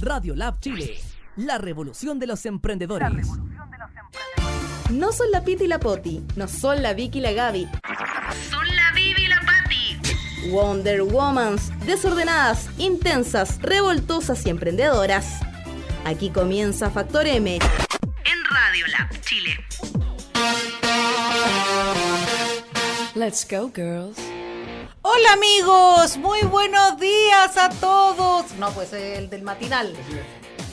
Radio Lab Chile, la revolución de los emprendedores. No son la Piti y la Poti, no son la Vicky y la Gaby. Son la Vivi y la Patti. Wonder Womans, desordenadas, intensas, revoltosas y emprendedoras. Aquí comienza Factor M. En Radio Lab Chile. Let's go, girls. Hola amigos, muy buenos días a todos. No, pues el del matinal.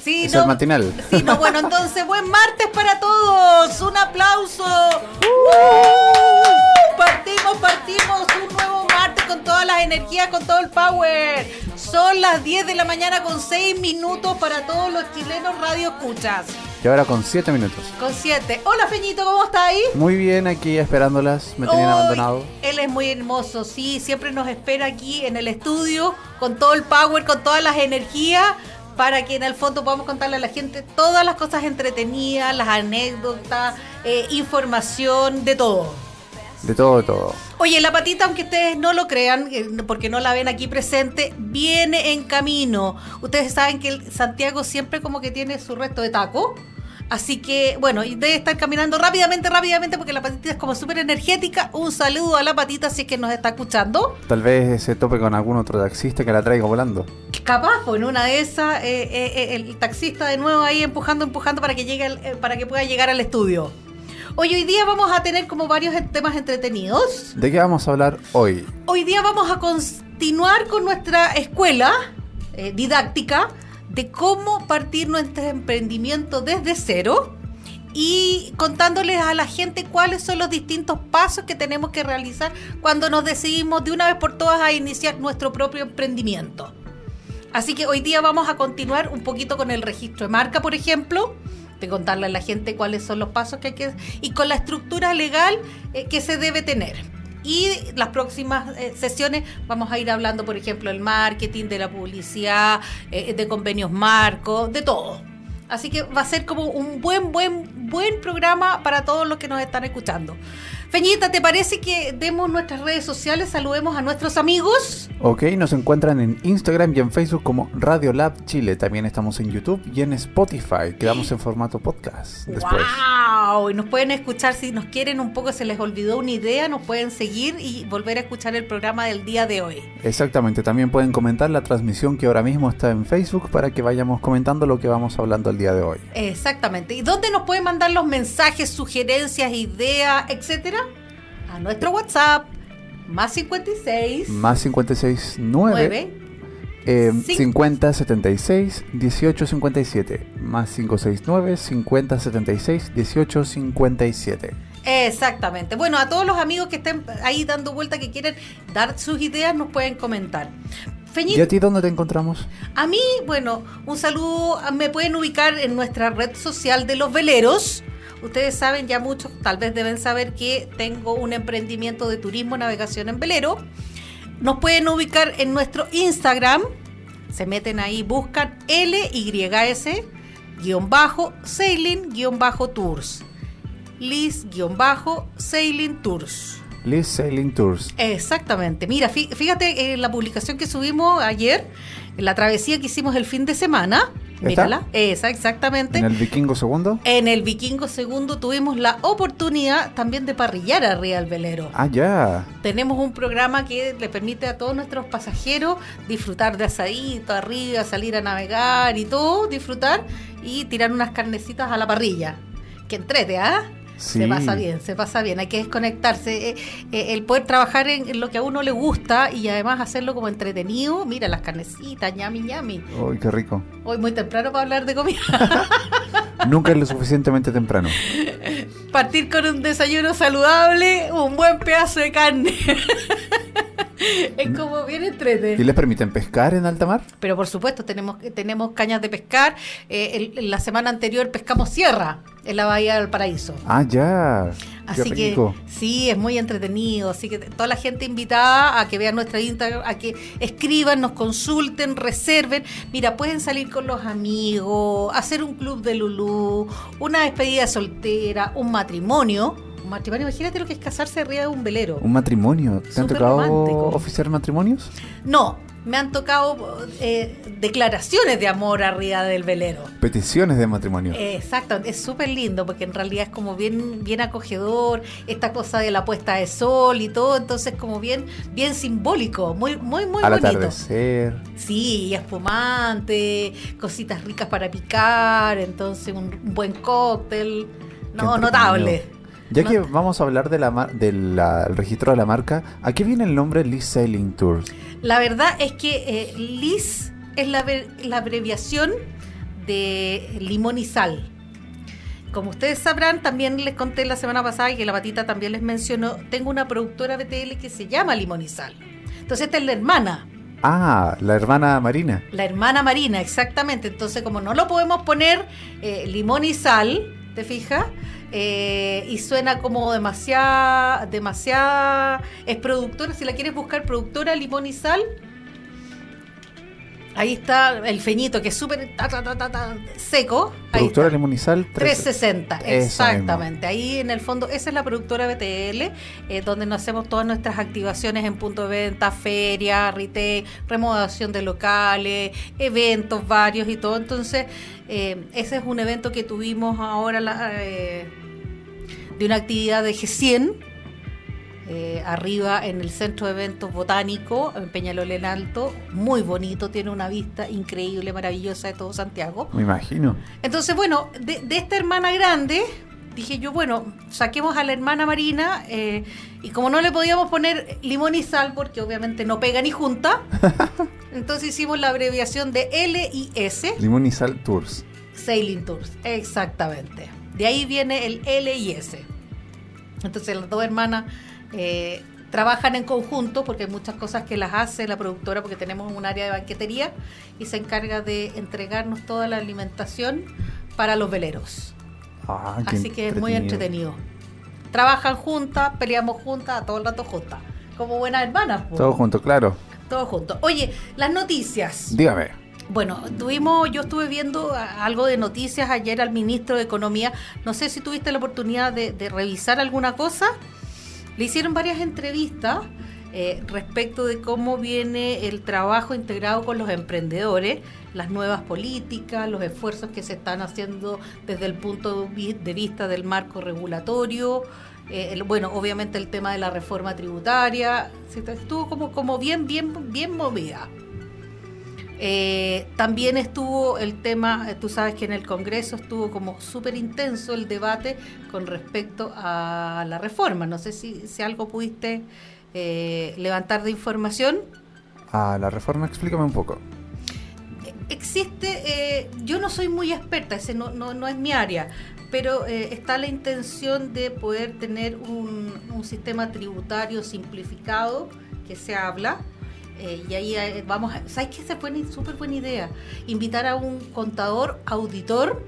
Sí, Es no, el matinal. Sí, no, bueno, entonces buen martes para todos. Un aplauso. ¡Uh! Partimos, partimos un nuevo martes con todas las energías, con todo el power. Son las 10 de la mañana con 6 minutos para todos los chilenos radio escuchas. Y ahora con 7 minutos. Con 7. Hola Feñito, ¿cómo está ahí? Muy bien, aquí esperándolas. Me tenían abandonado. Él es muy hermoso, sí, siempre nos espera aquí en el estudio con todo el power, con todas las energías, para que en el fondo podamos contarle a la gente todas las cosas entretenidas, las anécdotas, eh, información, de todo. De todo, de todo. Oye, la patita, aunque ustedes no lo crean, eh, porque no la ven aquí presente, viene en camino. Ustedes saben que el Santiago siempre como que tiene su resto de taco. Así que, bueno, y debe estar caminando rápidamente, rápidamente, porque la patita es como súper energética. Un saludo a la patita si es que nos está escuchando. Tal vez se tope con algún otro taxista que la traiga volando. Capaz, pues en una de esas, eh, eh, eh, el taxista de nuevo ahí empujando, empujando para que llegue, al- eh, para que pueda llegar al estudio. Hoy, hoy día vamos a tener como varios temas entretenidos. ¿De qué vamos a hablar hoy? Hoy día vamos a continuar con nuestra escuela didáctica de cómo partir nuestro emprendimiento desde cero y contándoles a la gente cuáles son los distintos pasos que tenemos que realizar cuando nos decidimos de una vez por todas a iniciar nuestro propio emprendimiento. Así que hoy día vamos a continuar un poquito con el registro de marca, por ejemplo, de contarle a la gente cuáles son los pasos que hay que y con la estructura legal eh, que se debe tener. Y las próximas eh, sesiones vamos a ir hablando, por ejemplo, del marketing, de la publicidad, eh, de convenios marcos, de todo. Así que va a ser como un buen, buen, buen programa para todos los que nos están escuchando. Feñita, ¿te parece que demos nuestras redes sociales, saludemos a nuestros amigos? Ok, nos encuentran en Instagram y en Facebook como Radio Lab Chile. También estamos en YouTube y en Spotify. Quedamos en formato podcast después. ¡Wow! Y nos pueden escuchar si nos quieren un poco, se les olvidó una idea, nos pueden seguir y volver a escuchar el programa del día de hoy. Exactamente, también pueden comentar la transmisión que ahora mismo está en Facebook para que vayamos comentando lo que vamos hablando el día de hoy. Exactamente. ¿Y dónde nos pueden mandar los mensajes, sugerencias, ideas, etcétera? A nuestro WhatsApp, más 56 Más 56 9 9 Eh, Cin- 50 76 18 57 más 569 50 76 18 57 Exactamente. Bueno, a todos los amigos que estén ahí dando vuelta, que quieren dar sus ideas, nos pueden comentar. Feñita, ¿Y a ti dónde te encontramos? A mí, bueno, un saludo. Me pueden ubicar en nuestra red social de los veleros. Ustedes saben, ya muchos tal vez deben saber que tengo un emprendimiento de turismo navegación en velero. Nos pueden ubicar en nuestro Instagram. Se meten ahí, buscan LYS guion bajo sailing guion bajo tours. Liz guion bajo sailing tours. Liz Sailing Tours. Exactamente. Mira, fí- fíjate en la publicación que subimos ayer, en la travesía que hicimos el fin de semana. Mírala. Esa, exactamente. En el Vikingo segundo. En el Vikingo Segundo tuvimos la oportunidad también de parrillar arriba del velero. Ah, ya. Tenemos un programa que le permite a todos nuestros pasajeros disfrutar de asadito arriba, salir a navegar y todo, disfrutar y tirar unas carnecitas a la parrilla. Que entrete, ¿ah? Sí. Se pasa bien, se pasa bien. Hay que desconectarse. Eh, eh, el poder trabajar en, en lo que a uno le gusta y además hacerlo como entretenido. Mira las carnecitas, ñami, ñami. Uy, qué rico. Hoy muy temprano para hablar de comida. Nunca es lo suficientemente temprano. Partir con un desayuno saludable, un buen pedazo de carne. es como bien ¿Y entrete. les permiten pescar en alta mar? Pero por supuesto, tenemos, tenemos cañas de pescar. Eh, el- la semana anterior pescamos sierra en la Bahía del Paraíso. Ah, ya. Así que sí, es muy entretenido. Así que toda la gente invitada a que vean nuestra Instagram, a que escriban, nos consulten, reserven. Mira, pueden salir con los amigos, hacer un club de Lulú, una despedida soltera, un matrimonio. Un matrimonio, imagínate lo que es casarse arriba de un velero. Un matrimonio. ¿Te han tocado romántico. oficiar matrimonios? No, me han tocado eh, declaraciones de amor arriba del velero. Peticiones de matrimonio. Exacto, es súper lindo porque en realidad es como bien, bien acogedor, esta cosa de la puesta de sol y todo, entonces como bien, bien simbólico, muy, muy, muy Al bonito. atardecer. Sí, espumante, cositas ricas para picar, entonces un, un buen cóctel. No, notable. Ya que vamos a hablar de la mar- del registro de la marca, ¿a qué viene el nombre Lee Sailing Tours? La verdad es que eh, LIS es la abreviación de limón y sal. Como ustedes sabrán, también les conté la semana pasada y que la patita también les mencionó, tengo una productora BTL que se llama Limón y Sal. Entonces esta es la hermana, Ah, la hermana Marina. la hermana Marina, exactamente. Entonces como no lo podemos poner eh, limón y sal, ¿te fijas? Eh, y suena como demasiada, demasiada... Es productora, si la quieres buscar, productora Limón y Sal. Ahí está el feñito, que es súper seco. Productora. Limonizal 360, Eso mismo. exactamente. Ahí en el fondo, esa es la productora BTL, eh, donde nos hacemos todas nuestras activaciones en punto de venta, feria, retail, remodelación de locales, eventos varios y todo. Entonces, eh, ese es un evento que tuvimos ahora la, eh, de una actividad de G100. Eh, arriba en el centro de eventos botánico en Peñalol en Alto, muy bonito, tiene una vista increíble, maravillosa de todo Santiago. Me imagino. Entonces, bueno, de, de esta hermana grande, dije yo, bueno, saquemos a la hermana Marina, eh, y como no le podíamos poner limón y sal, porque obviamente no pega ni junta, entonces hicimos la abreviación de L y S, Limonizal Tours. Sailing Tours, exactamente. De ahí viene el L y S. Entonces las dos hermanas eh, trabajan en conjunto porque hay muchas cosas que las hace la productora porque tenemos un área de banquetería y se encarga de entregarnos toda la alimentación para los veleros. Ah, Así que es muy entretenido. Trabajan juntas, peleamos juntas, todo el rato juntas. Como buenas hermanas. po. Todo junto, claro. Todo junto. Oye, las noticias. Dígame. Bueno, tuvimos, yo estuve viendo a- algo de noticias ayer al ministro de Economía. No sé si tuviste la oportunidad de, de revisar alguna cosa. Le hicieron varias entrevistas eh, respecto de cómo viene el trabajo integrado con los emprendedores, las nuevas políticas, los esfuerzos que se están haciendo desde el punto de vista del marco regulatorio. eh, bueno, obviamente el tema de la reforma tributaria. Estuvo como, como bien, bien, bien movida. Eh, también estuvo el tema, eh, tú sabes que en el Congreso estuvo como súper intenso el debate con respecto a la reforma. No sé si, si algo pudiste eh, levantar de información. Ah, la reforma, explícame un poco. Existe, eh, yo no soy muy experta, ese no, no, no es mi área, pero eh, está la intención de poder tener un, un sistema tributario simplificado que se habla. Eh, y ahí eh, vamos a... ¿Sabes qué? Se fue una súper buena idea. Invitar a un contador, auditor,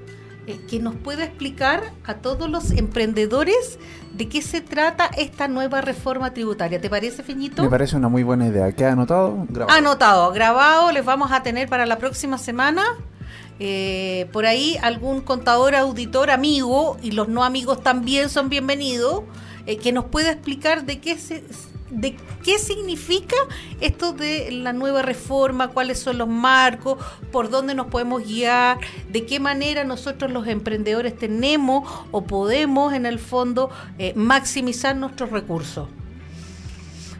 eh, que nos pueda explicar a todos los emprendedores de qué se trata esta nueva reforma tributaria. ¿Te parece, Feñito? Me parece una muy buena idea. ¿Queda anotado? Grabado. Anotado, grabado, les vamos a tener para la próxima semana. eh, por ahí algún contador, auditor, amigo, y los no amigos también son bienvenidos, eh, que nos pueda explicar de qué se de qué significa esto de la nueva reforma, cuáles son los marcos, por dónde nos podemos guiar, de qué manera nosotros los emprendedores tenemos o podemos en el fondo eh, maximizar nuestros recursos.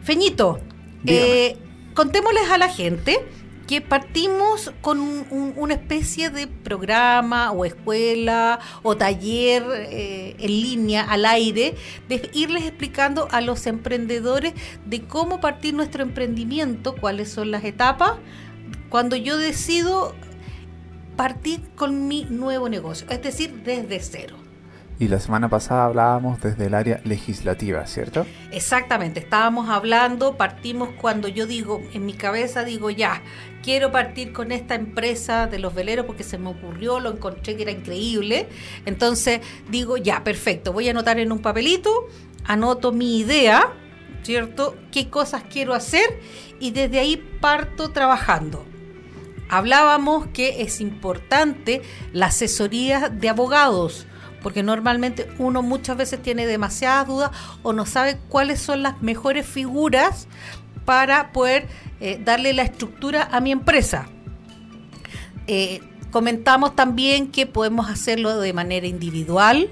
Feñito, eh, contémosles a la gente que partimos con un- un- una especie de programa o escuela o taller eh, en línea al aire, de irles explicando a los emprendedores de cómo partir nuestro emprendimiento, cuáles son las etapas, cuando yo decido partir con mi nuevo negocio, es decir, desde cero. Y la semana pasada hablábamos desde el área legislativa, ¿cierto? Exactamente, estábamos hablando, partimos cuando yo digo, en mi cabeza digo ya, quiero partir con esta empresa de los veleros porque se me ocurrió, lo encontré que era increíble. Entonces digo, ya, perfecto, voy a anotar en un papelito, anoto mi idea, ¿cierto? ¿Qué cosas quiero hacer? Y desde ahí parto trabajando. Hablábamos que es importante la asesoría de abogados, porque normalmente uno muchas veces tiene demasiadas dudas o no sabe cuáles son las mejores figuras para poder eh, darle la estructura a mi empresa. Eh, comentamos también que podemos hacerlo de manera individual,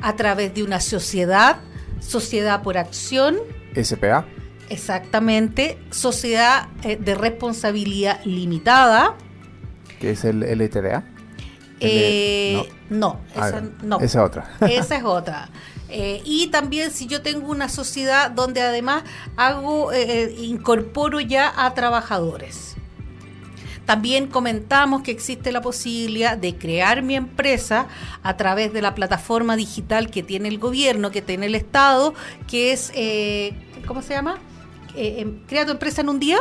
a través de una sociedad, sociedad por acción, SPA. exactamente, sociedad eh, de responsabilidad limitada. Que es el LTDA. Eh, no. no, Ah, esa, no. Esa otra. Esa es otra. Eh, y también si yo tengo una sociedad donde además hago, eh, incorporo ya a trabajadores. También comentamos que existe la posibilidad de crear mi empresa a través de la plataforma digital que tiene el gobierno, que tiene el Estado, que es, ¿cómo se llama? Em, Crea tu empresa en un día.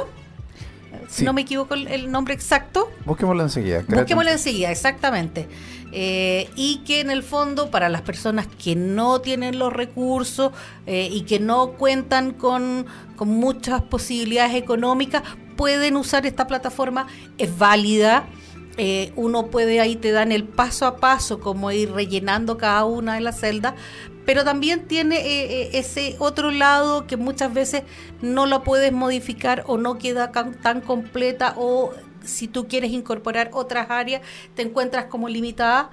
Si Sí. no me equivoco el, el nombre exacto. Busquémoslo enseguida. Busquémoslo enseguida, exactamente. Eh, y que en el fondo, para las personas que no tienen los recursos eh, y que no cuentan con, con muchas posibilidades económicas, pueden usar esta plataforma, es válida. Eh, uno puede ahí te dan el paso a paso como ir rellenando cada una de las celdas, pero también tiene eh, eh, ese otro lado que muchas veces no la puedes modificar o no queda tan completa o si tú quieres incorporar otras áreas te encuentras como limitada.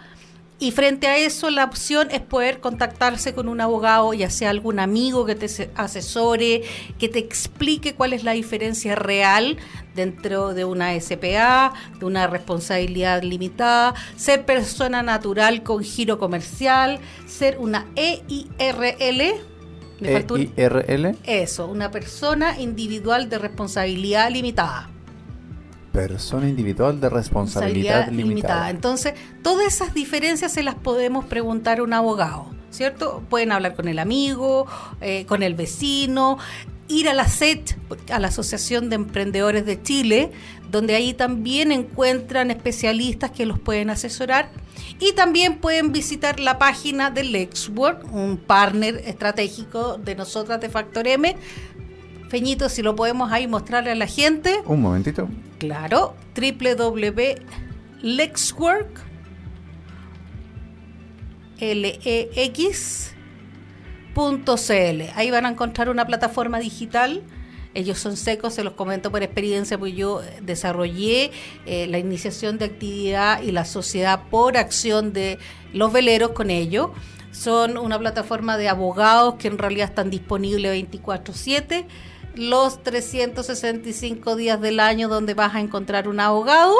Y frente a eso, la opción es poder contactarse con un abogado, ya sea algún amigo que te se- asesore, que te explique cuál es la diferencia real dentro de una SPA, de una responsabilidad limitada, ser persona natural con giro comercial, ser una E EIRL. Me EIRL. eso, una persona individual de responsabilidad limitada. Persona individual de responsabilidad limitada. Entonces, todas esas diferencias se las podemos preguntar a un abogado, ¿cierto? Pueden hablar con el amigo, eh, con el vecino, ir a la SET, a la Asociación de Emprendedores de Chile, donde ahí también encuentran especialistas que los pueden asesorar. Y también pueden visitar la página de Lexwork, un partner estratégico de nosotras de Factor M. Feñito, si lo podemos ahí mostrarle a la gente. Un momentito. Claro, www.lexwork lex.cl. Ahí van a encontrar una plataforma digital. Ellos son secos, se los comento por experiencia, porque yo desarrollé eh, la iniciación de actividad y la sociedad por acción de los veleros con ellos. Son una plataforma de abogados que en realidad están disponibles 24/7 los 365 días del año donde vas a encontrar un abogado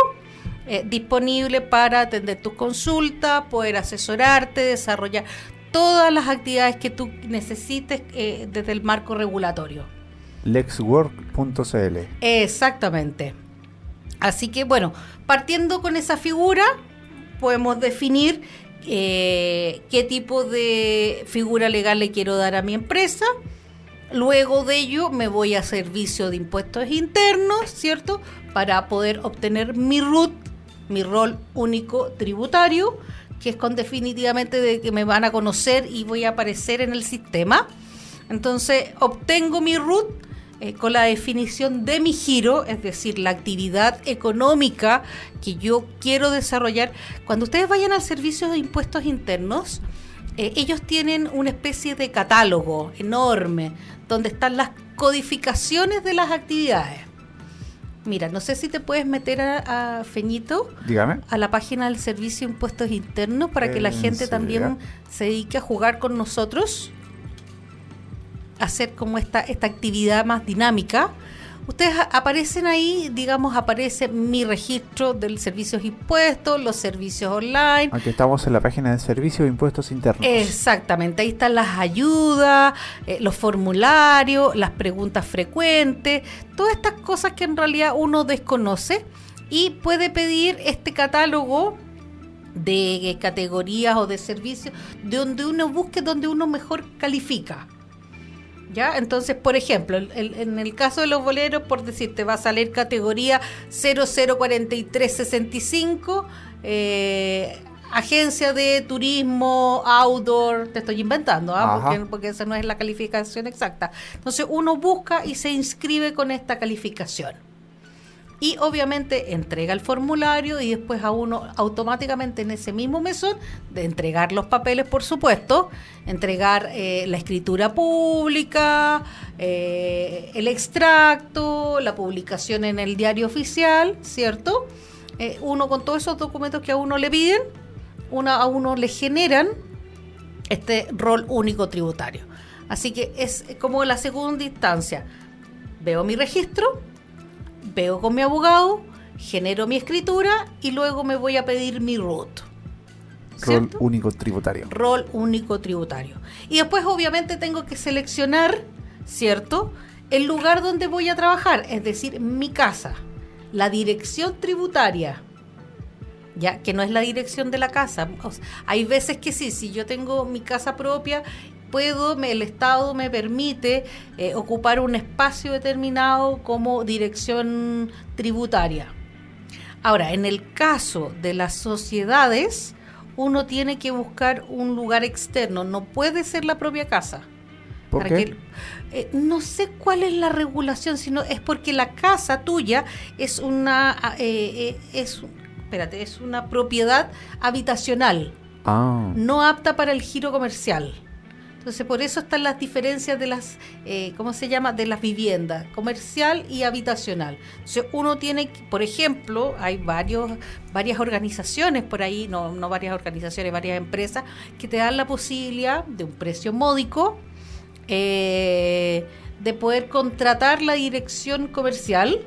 eh, disponible para atender tus consultas, poder asesorarte, desarrollar todas las actividades que tú necesites eh, desde el marco regulatorio. Lexwork.cl. Exactamente. Así que bueno, partiendo con esa figura, podemos definir eh, qué tipo de figura legal le quiero dar a mi empresa. Luego de ello me voy a servicio de impuestos internos, ¿cierto? Para poder obtener mi RUT, mi rol único tributario, que es con definitivamente de que me van a conocer y voy a aparecer en el sistema. Entonces obtengo mi RUT eh, con la definición de mi giro, es decir, la actividad económica que yo quiero desarrollar. Cuando ustedes vayan al servicio de impuestos internos, eh, ellos tienen una especie de catálogo enorme donde están las codificaciones de las actividades. Mira, no sé si te puedes meter a, a Feñito Dígame. a la página del Servicio de Impuestos Internos para que la ¿En gente también se dedique a jugar con nosotros, hacer como esta, esta actividad más dinámica. Ustedes aparecen ahí, digamos, aparece mi registro del servicio de impuestos, los servicios online, Aquí estamos en la página de Servicio de Impuestos Internos. Exactamente, ahí están las ayudas, eh, los formularios, las preguntas frecuentes, todas estas cosas que en realidad uno desconoce y puede pedir este catálogo de categorías o de servicios de donde uno busque, donde uno mejor califica. ¿Ya? Entonces, por ejemplo, el- el- en el caso de los boleros, por decirte, va a salir categoría 004365, eh, agencia de turismo, outdoor, te estoy inventando, ¿ah? Porque, porque esa no es la calificación exacta. Entonces, uno busca y se inscribe con esta calificación. Y obviamente entrega el formulario y después a uno automáticamente en ese mismo mesón de entregar los papeles, por supuesto, entregar eh, la escritura pública, eh, el extracto, la publicación en el diario oficial, ¿cierto? Eh, uno con todos esos documentos que a uno le piden, una, a uno le generan este rol único tributario. Así que es como la segunda instancia. Veo mi registro, veo con mi abogado, genero mi escritura y luego me voy a pedir mi RUT. Rol único tributario. Rol único tributario. Y después obviamente tengo que seleccionar, ¿cierto? El lugar donde voy a trabajar, es decir, mi casa, la dirección tributaria. Ya, que no es la dirección de la casa. O sea, hay veces que sí, si yo tengo mi casa propia, puedo, me- el Estado me permite eh, ocupar un espacio determinado como dirección tributaria. Ahora, en el caso de las sociedades, uno tiene que buscar un lugar externo, no puede ser la propia casa. ¿Por qué? que- eh, no sé cuál es la regulación, sino es porque la casa tuya es una, ah, eh, eh, es, espérate, es una propiedad habitacional, Ah, no apta para el giro comercial. Entonces, por eso están las diferencias de las, eh, ¿cómo se llama? De las viviendas, comercial y habitacional. Entonces, uno tiene, por ejemplo, hay varios, varias organizaciones por ahí, no, no varias organizaciones, varias empresas, que te dan la posibilidad de un precio módico eh, de poder contratar la dirección comercial.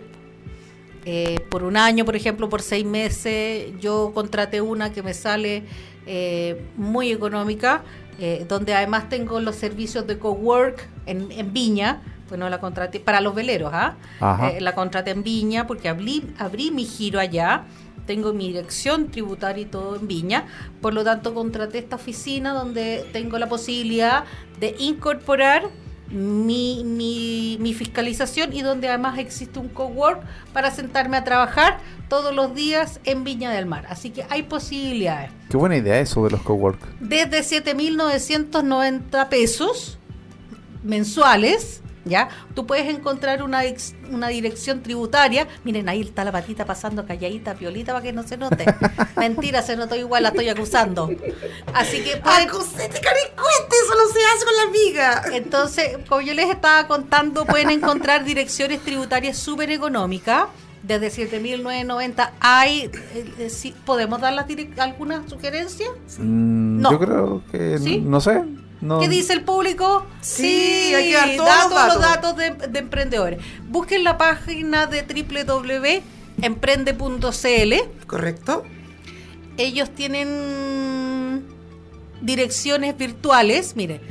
eh, por un año, por ejemplo, por seis meses, yo contraté una que me sale eh, muy económica, eh, donde además tengo los servicios de cowork en, en Viña. Bueno, la contraté para los veleros, ¿ah? Eh, la contraté en Viña porque abrí, abrí mi giro allá. Tengo mi dirección tributaria y todo en Viña. Por lo tanto, contraté esta oficina donde tengo la posibilidad de incorporar mi, mi, mi fiscalización y donde además existe un cowork para sentarme a trabajar todos los días en Viña del Mar. Así que hay posibilidades. qué buena idea eso de los cowork. Desde 7.990 pesos mensuales, ¿ya? Tú puedes encontrar una, ex- una dirección tributaria. Miren, ahí está la patita pasando calladita, piolita, para que no se note. Mentira, se notó igual, la estoy acusando. Así que Acusete caricuete, eso no se hace con la amiga. entonces, como yo les estaba contando, pueden encontrar direcciones tributarias súper económicas. Desde 7.990 hay, eh, eh, sí, ¿podemos dar las direc- alguna sugerencia? Mm, No. Yo creo que, ¿Sí? no sé. No. ¿Qué dice el público? Sí, hay que dar todos da los todos los datos. datos de, de emprendedores. Busquen la página de www.emprende.cl. ¿Correcto? Ellos tienen direcciones virtuales, mire,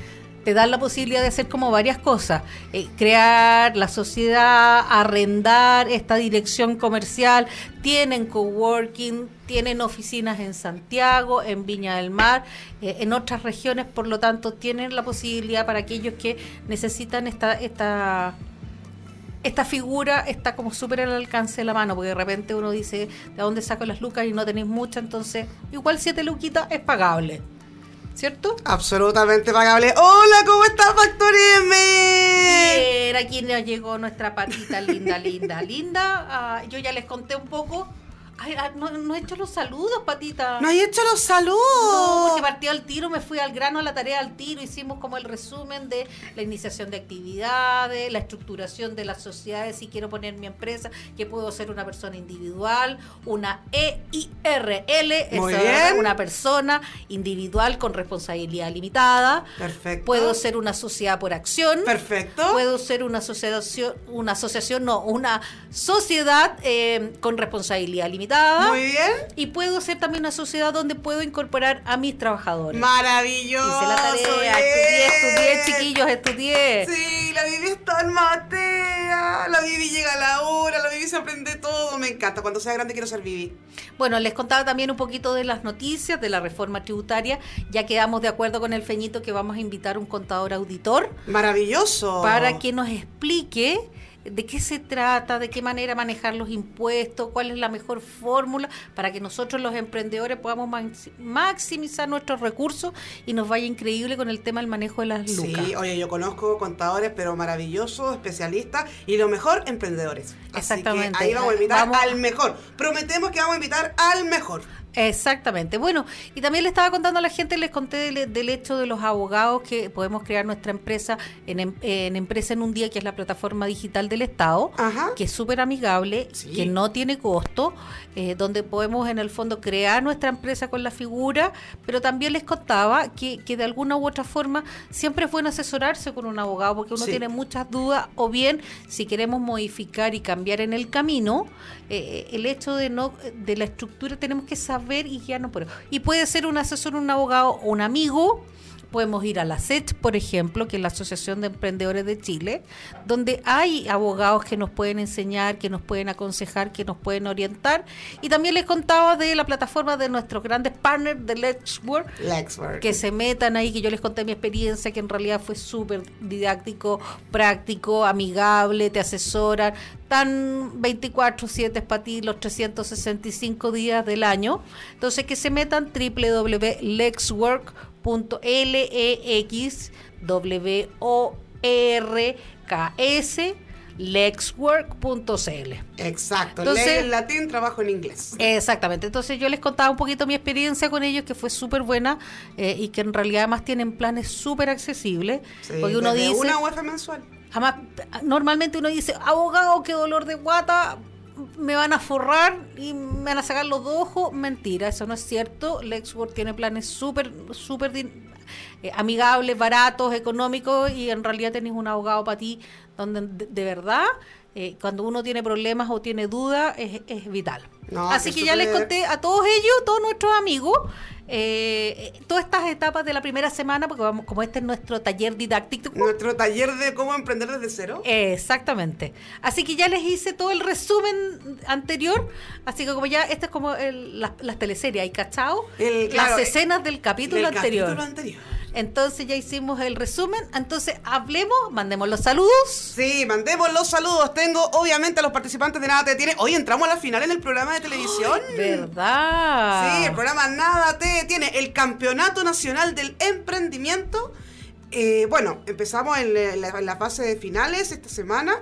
te dan la posibilidad de hacer como varias cosas, Eh, crear la sociedad, arrendar esta dirección comercial, tienen coworking, tienen oficinas en Santiago, en Viña del Mar, eh, en otras regiones, por lo tanto tienen la posibilidad para aquellos que necesitan esta, esta esta figura está como súper al alcance de la mano, porque de repente uno dice, ¿de dónde saco las lucas y no tenéis muchas? Entonces, igual siete luquitas es pagable, ¿cierto? Absolutamente pagable. Hola, ¿cómo está Factor M? Bien, aquí nos llegó nuestra patita linda, linda, linda. Ah, yo ya les conté un poco. Ay, ah, no, no he hecho los saludos, patita. No hay hecho los No, saludos. porque partí al tiro, me fui al grano a la tarea al tiro, hicimos como el resumen de la iniciación de actividades, la estructuración de las sociedades, si quiero poner mi empresa, que puedo ser una persona individual, una EIRL, es una persona individual con responsabilidad limitada, Perfecto. puedo ser una sociedad por acción, Perfecto. puedo ser una asociación, una asociación, no, una sociedad eh, con responsabilidad limitada. Muy bien. Y puedo ser también una sociedad donde puedo incorporar a mis trabajadores. Maravilloso. Hice la tarea, estudié, estudié, chiquillos, estudié. Sí, la Vivi está en matea. La Vivi llega a la hora, la Vivi se aprende todo. Me encanta. Cuando sea grande quiero ser Vivi. Bueno, les contaba también un poquito de las noticias de la reforma tributaria. Ya quedamos de acuerdo con el Feñito que vamos a invitar un contador auditor Maravilloso. para que nos explique de qué se trata, de qué manera manejar los impuestos, cuál es la mejor fórmula para que nosotros los emprendedores podamos maxi- maximizar nuestros recursos y nos vaya increíble con el tema del manejo de las lucas. Sí, oye, yo conozco contadores, pero maravillosos, especialistas y lo mejor, emprendedores. Así Exactamente. que ahí vamos a invitar Vamos- al mejor. Prometemos que vamos a invitar al mejor. Exactamente. Bueno, y también le estaba contando a la gente, les conté del, del hecho de los abogados que podemos crear nuestra empresa en, em- en Empresa en un Día, que es la plataforma digital del Estado, Ajá. que es súper amigable, Sí. que no tiene costo, eh, donde podemos en el fondo crear nuestra empresa con la figura, pero también les contaba que, que de alguna u otra forma siempre es bueno asesorarse con un abogado porque uno Sí. tiene muchas dudas o bien si queremos modificar y cambiar en el camino, eh, el hecho de no de la estructura tenemos que saber y guiarnos por eso. Y puede ser un asesor, un abogado un amigo. Podemos ir a la SET, por ejemplo, que es la Asociación de Emprendedores de Chile, donde hay abogados que nos pueden enseñar, que nos pueden aconsejar, que nos pueden orientar. Y también les contaba de la plataforma de nuestros grandes partners de Let's Work, Lexwork. que se metan ahí, que yo les conté mi experiencia, que en realidad fue súper didáctico, práctico, amigable, te asesoran, tan 24/7 para ti los 365 días del año. Entonces que se metan www.lexwork.lex s lexwork.cl. Exacto. Entonces- en latín, trabajo en inglés. Exactamente, entonces yo les contaba un poquito mi experiencia con ellos, que fue súper buena eh, y que en realidad además tienen planes súper accesibles, Sí, porque uno dice, Una UF mensual. además, normalmente uno dice, abogado, qué dolor de guata, me van a forrar y me van a sacar los dos ojos, mentira, eso no es cierto, Lexwork tiene planes súper, súper eh, amigables, baratos, económicos y en realidad tenés un abogado para ti donde de, de verdad... eh, cuando uno tiene problemas o tiene dudas es, es vital. No, Así que que ya les conté a todos ellos, todos nuestros amigos, eh, eh, todas estas etapas de la primera semana, porque vamos, como este es nuestro taller didáctico. Nuestro taller de cómo emprender desde cero. Exactamente. Así que ya les hice todo el resumen anterior. Así que como ya, esta es como el- las, las teleseries, ¿hay cachao? El- claro, las escenas del capítulo Del anterior. capítulo anterior. Entonces ya hicimos el resumen. Entonces hablemos, mandemos los saludos. Sí, mandemos los saludos. Tengo obviamente a los participantes de Nada Te Tiene. Hoy entramos a la final en el programa de televisión. ¿Verdad? Sí, el programa Nada Te Tiene, el Campeonato Nacional del Emprendimiento. Eh, bueno, empezamos en la- en la fase de finales esta semana.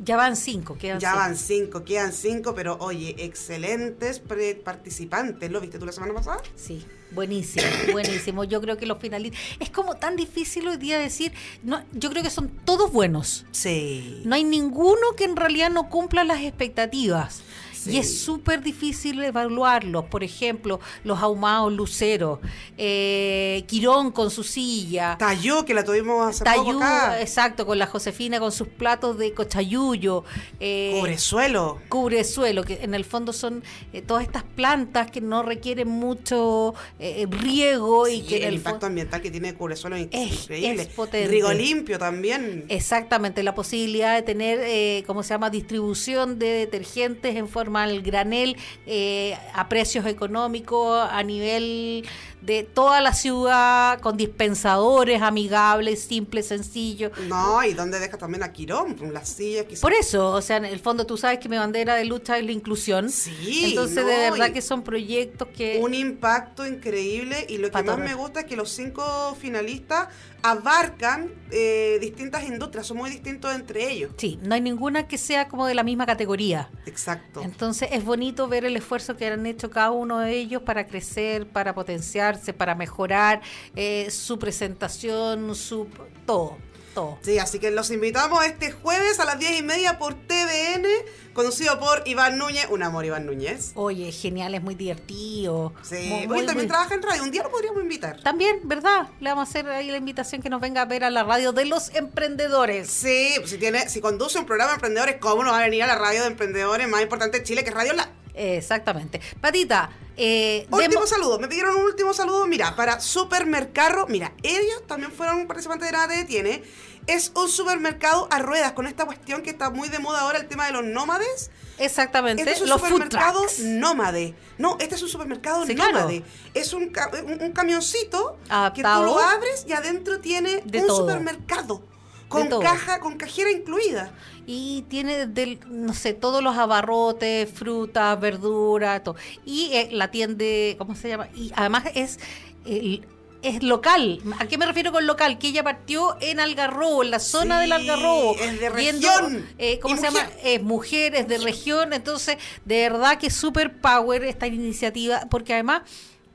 Ya van cinco, quedan Ya cinco. van cinco, quedan cinco, pero oye, excelentes pre- participantes. ¿Lo viste tú la semana pasada? Sí, buenísimo, buenísimo. Yo creo que los finalistas. Es como tan difícil hoy día decir. No, yo creo que son todos buenos. Sí. No hay ninguno que en realidad no cumpla las expectativas. Sí. Y es súper difícil evaluarlos. Por ejemplo, los ahumados Lucero, eh, Quirón con su silla, Tayú, que la tuvimos hace poco acá. exacto, con la Josefina con sus platos de cochayuyo. eh. Cubresuelo, que en el fondo son eh, todas estas plantas que no requieren mucho eh, riego y que el, el impacto ambiental que tiene Cobresuelo es, Es- increíble. es potente. Rigo limpio también. Exactamente, la posibilidad de tener, eh, ¿cómo se llama?, distribución de detergentes en forma al granel eh, a precios económicos a nivel de toda la ciudad, con dispensadores amigables, simples, sencillos. No, y dónde deja también a Quirón, las sillas que Por eso, o sea, en el fondo tú sabes que mi bandera de lucha es la inclusión. Sí, Entonces, no, de verdad que son proyectos que... un impacto increíble y lo que más me gusta es que los cinco finalistas abarcan eh, distintas industrias, son muy distintos entre ellos. Sí, no hay ninguna que sea como de la misma categoría. Exacto. Entonces es bonito ver el esfuerzo que han hecho cada uno de ellos para crecer, para para mejorar eh, su presentación, su todo, todo. Sí, así que los invitamos este jueves a las diez y media por TVN, conducido por Iván Núñez, un amor Iván Núñez. Oye, genial, es muy divertido. Sí, Muy- muy- también muy- trabaja en radio, un día lo podríamos invitar. También, ¿verdad? Le vamos a hacer ahí la invitación que nos venga a ver a la radio de los emprendedores. Sí, pues si tiene, si conduce un programa de emprendedores, ¿cómo no va a venir a la radio de emprendedores más importante de Chile que es Radio La? Exactamente. Patita, eh, Último saludo, me pidieron un último saludo, mira, para Supermercado, mira, ellos también fueron participantes de Te Detiene, es un supermercado a ruedas con esta cuestión que está muy de moda ahora, el tema de los nómades. exactamente, Este es un los supermercado nómade. No, este es un supermercado Sí, claro. nómade. Es un, un, un camioncito que tú lo abres y adentro tiene De un todo. supermercado. Con caja, con cajera incluida. y tiene del, no sé, todos los abarrotes, frutas, verduras, todo. Y eh, la tiende, ¿cómo se llama? Y además es el- es local. ¿A qué me refiero con local? Que ella partió en Algarrobo, en la zona Sí, del Algarrobo. es de viendo, región. eh, ¿Cómo se mujer. llama? Es mujeres de región. Entonces, de verdad que es super power esta iniciativa, porque además,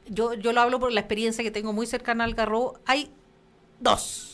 yo, yo lo hablo por la experiencia que tengo muy cercana al Algarrobo. Hay dos.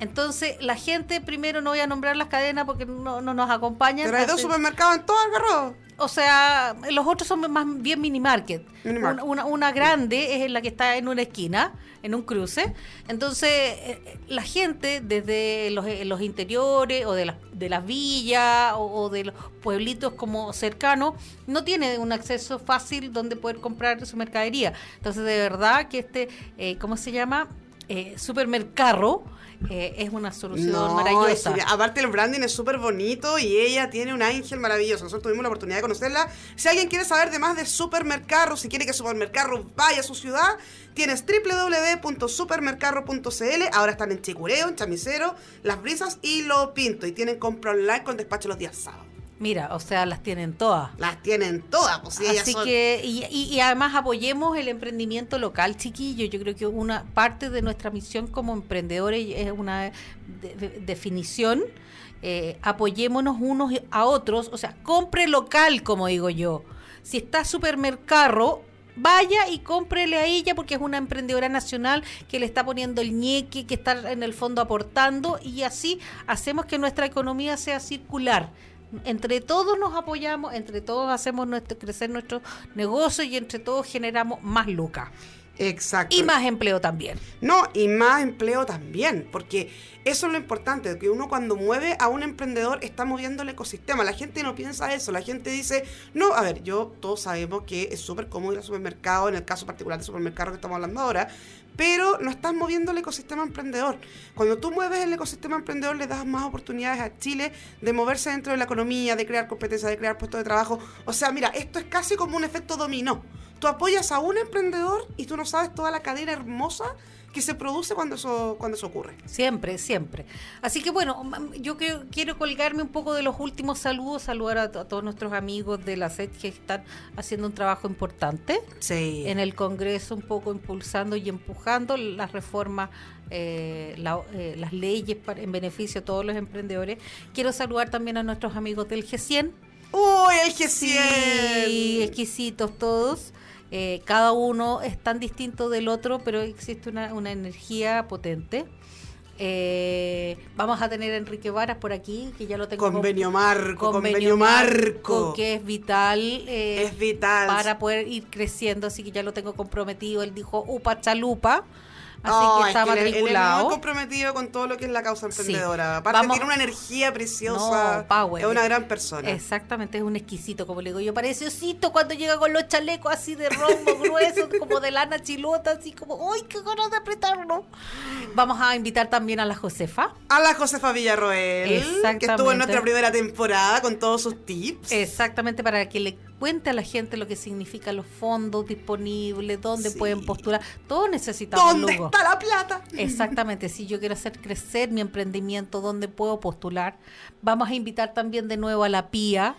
Entonces, la gente, primero no voy a nombrar las cadenas porque no, no nos acompañan. Pero hay dos supermercados en todo Algarrobo. O sea, los otros son más bien mini market. Mini market. Una, una- una grande es la que está en una esquina, en un cruce. Entonces, eh, eh, la gente desde los, eh, los interiores o de las, de las villas o, o de los pueblitos como cercanos no tiene un acceso fácil donde poder comprar su mercadería. Entonces, de verdad que este, eh, ¿cómo se llama? Eh, supermercado eh, es una solución No, maravillosa. es- aparte el branding es súper bonito y ella tiene un ángel maravilloso. Nosotros tuvimos la oportunidad de conocerla. Si alguien quiere saber de más de Supermercado, si quiere que Supermercado vaya a su ciudad, tienes www.supermercado.cl. Ahora están en Chicureo, en Chamicero, Las Brisas y Lo Pinto. Y tienen compra online con despacho los días sábados. Mira, o sea, las tienen todas. Las tienen todas, pues si ellas Así son- que, y, y- y además apoyemos el emprendimiento local, chiquillo. Yo creo que una parte de nuestra misión como emprendedores es una de- de- definición. eh, apoyémonos unos a otros, o sea, compre local, como digo yo. Si está supermercado, vaya y cómprele a ella porque es una emprendedora nacional que le está poniendo el ñeque, que está en el fondo aportando y así hacemos que nuestra economía sea circular. Entre todos nos apoyamos, entre todos hacemos nuestro, crecer nuestro negocio y entre todos generamos más lucas Exacto. y más empleo también. No, y más empleo también, porque eso es lo importante, que uno cuando mueve a un emprendedor está moviendo el ecosistema. La gente no piensa eso, la gente dice, no, a ver, yo todos sabemos que es súper cómodo ir al supermercado, en el caso particular del supermercado que estamos hablando ahora, pero no estás moviendo el ecosistema emprendedor. Cuando tú mueves el ecosistema emprendedor le das más oportunidades a Chile de moverse dentro de la economía, de crear competencias, de crear puestos de trabajo. O sea, mira, esto es casi como un efecto dominó. Tú apoyas a un emprendedor y tú no sabes toda la cadena hermosa que se produce cuando eso, cuando eso ocurre. Siempre, siempre. Así que bueno, yo creo- quiero colgarme un poco de los últimos saludos, saludar a, to- a todos nuestros amigos de la SED que están haciendo un trabajo importante Sí. en el Congreso, un poco impulsando y empujando las reformas, eh, la- eh, las leyes para- en beneficio de todos los emprendedores. Quiero saludar también a nuestros amigos del G100. ¡Uy, el Sí, G100! exquisitos todos. Eh, cada uno es tan distinto del otro, pero existe una, una energía potente. Eh, vamos a tener a Enrique Varas por aquí, que ya lo tengo. Convenio marco, convenio convenio marco. que es vital. eh, Es vital. Para poder ir creciendo, así que ya lo tengo comprometido. Él dijo Upa Chalupa, así Oh, que es está él- él es matriculado. muy comprometido con todo lo que es la causa Sí. emprendedora. Aparte Vamos- tiene una energía preciosa. No, power. Es una gran persona. Exactamente, es un exquisito, como le digo yo. Parece osito cuando llega con los chalecos así de rombo gruesos, como de lana chilota, así como, ¡ay, qué ganas de apretarlo! Vamos a invitar también a la Josefa. A la Josefa Villarroel, que estuvo en Exactamente. nuestra primera temporada con todos sus tips. Exactamente, para que le cuente a la gente lo que significan los fondos disponibles, dónde Sí. pueden postular. Todos necesitamos ¿Dónde está la plata? Exactamente, si yo quiero hacer crecer mi emprendimiento, ¿dónde puedo postular? Vamos a invitar también de nuevo a la PIA,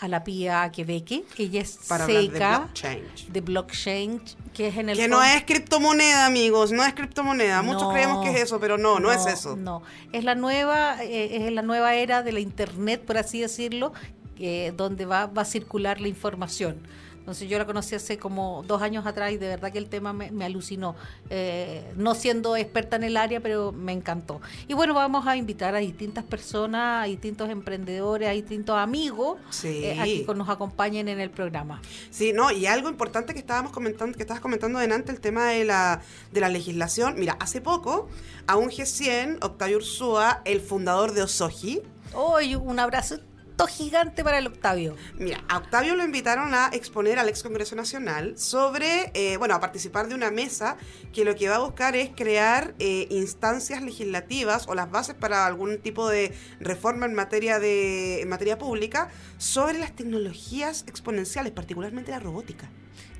a la PIA Quebeque, que ella es Para hablar de seca blockchain. de blockchain, que es en el Que no es criptomoneda, amigos, no es criptomoneda. Muchos No, creemos que es eso, pero no, no, es eso. No, es la nueva, eh, es la nueva era de la internet, por así decirlo, eh, donde va, va a circular la información. Entonces yo la conocí hace como dos años atrás y de verdad que el tema me, me alucinó. Eh, no siendo experta en el área, pero me encantó. Y bueno, vamos a invitar a distintas personas, a distintos emprendedores, a distintos amigos Sí. eh, a que nos acompañen en el programa. Sí, no, y algo importante que estábamos comentando, que estabas comentando delante, el tema de la, de la legislación. Mira, hace poco, a un G100, Octavio Ursúa, el fundador de Osoji, Hoy un abrazo gigante para el Octavio. Mira, a Octavio lo invitaron a exponer al ex Congreso Nacional sobre, eh, bueno, a participar de una mesa que lo que va a buscar es crear eh, instancias legislativas o las bases para algún tipo de reforma en materia de en materia pública sobre las tecnologías exponenciales, particularmente la robótica.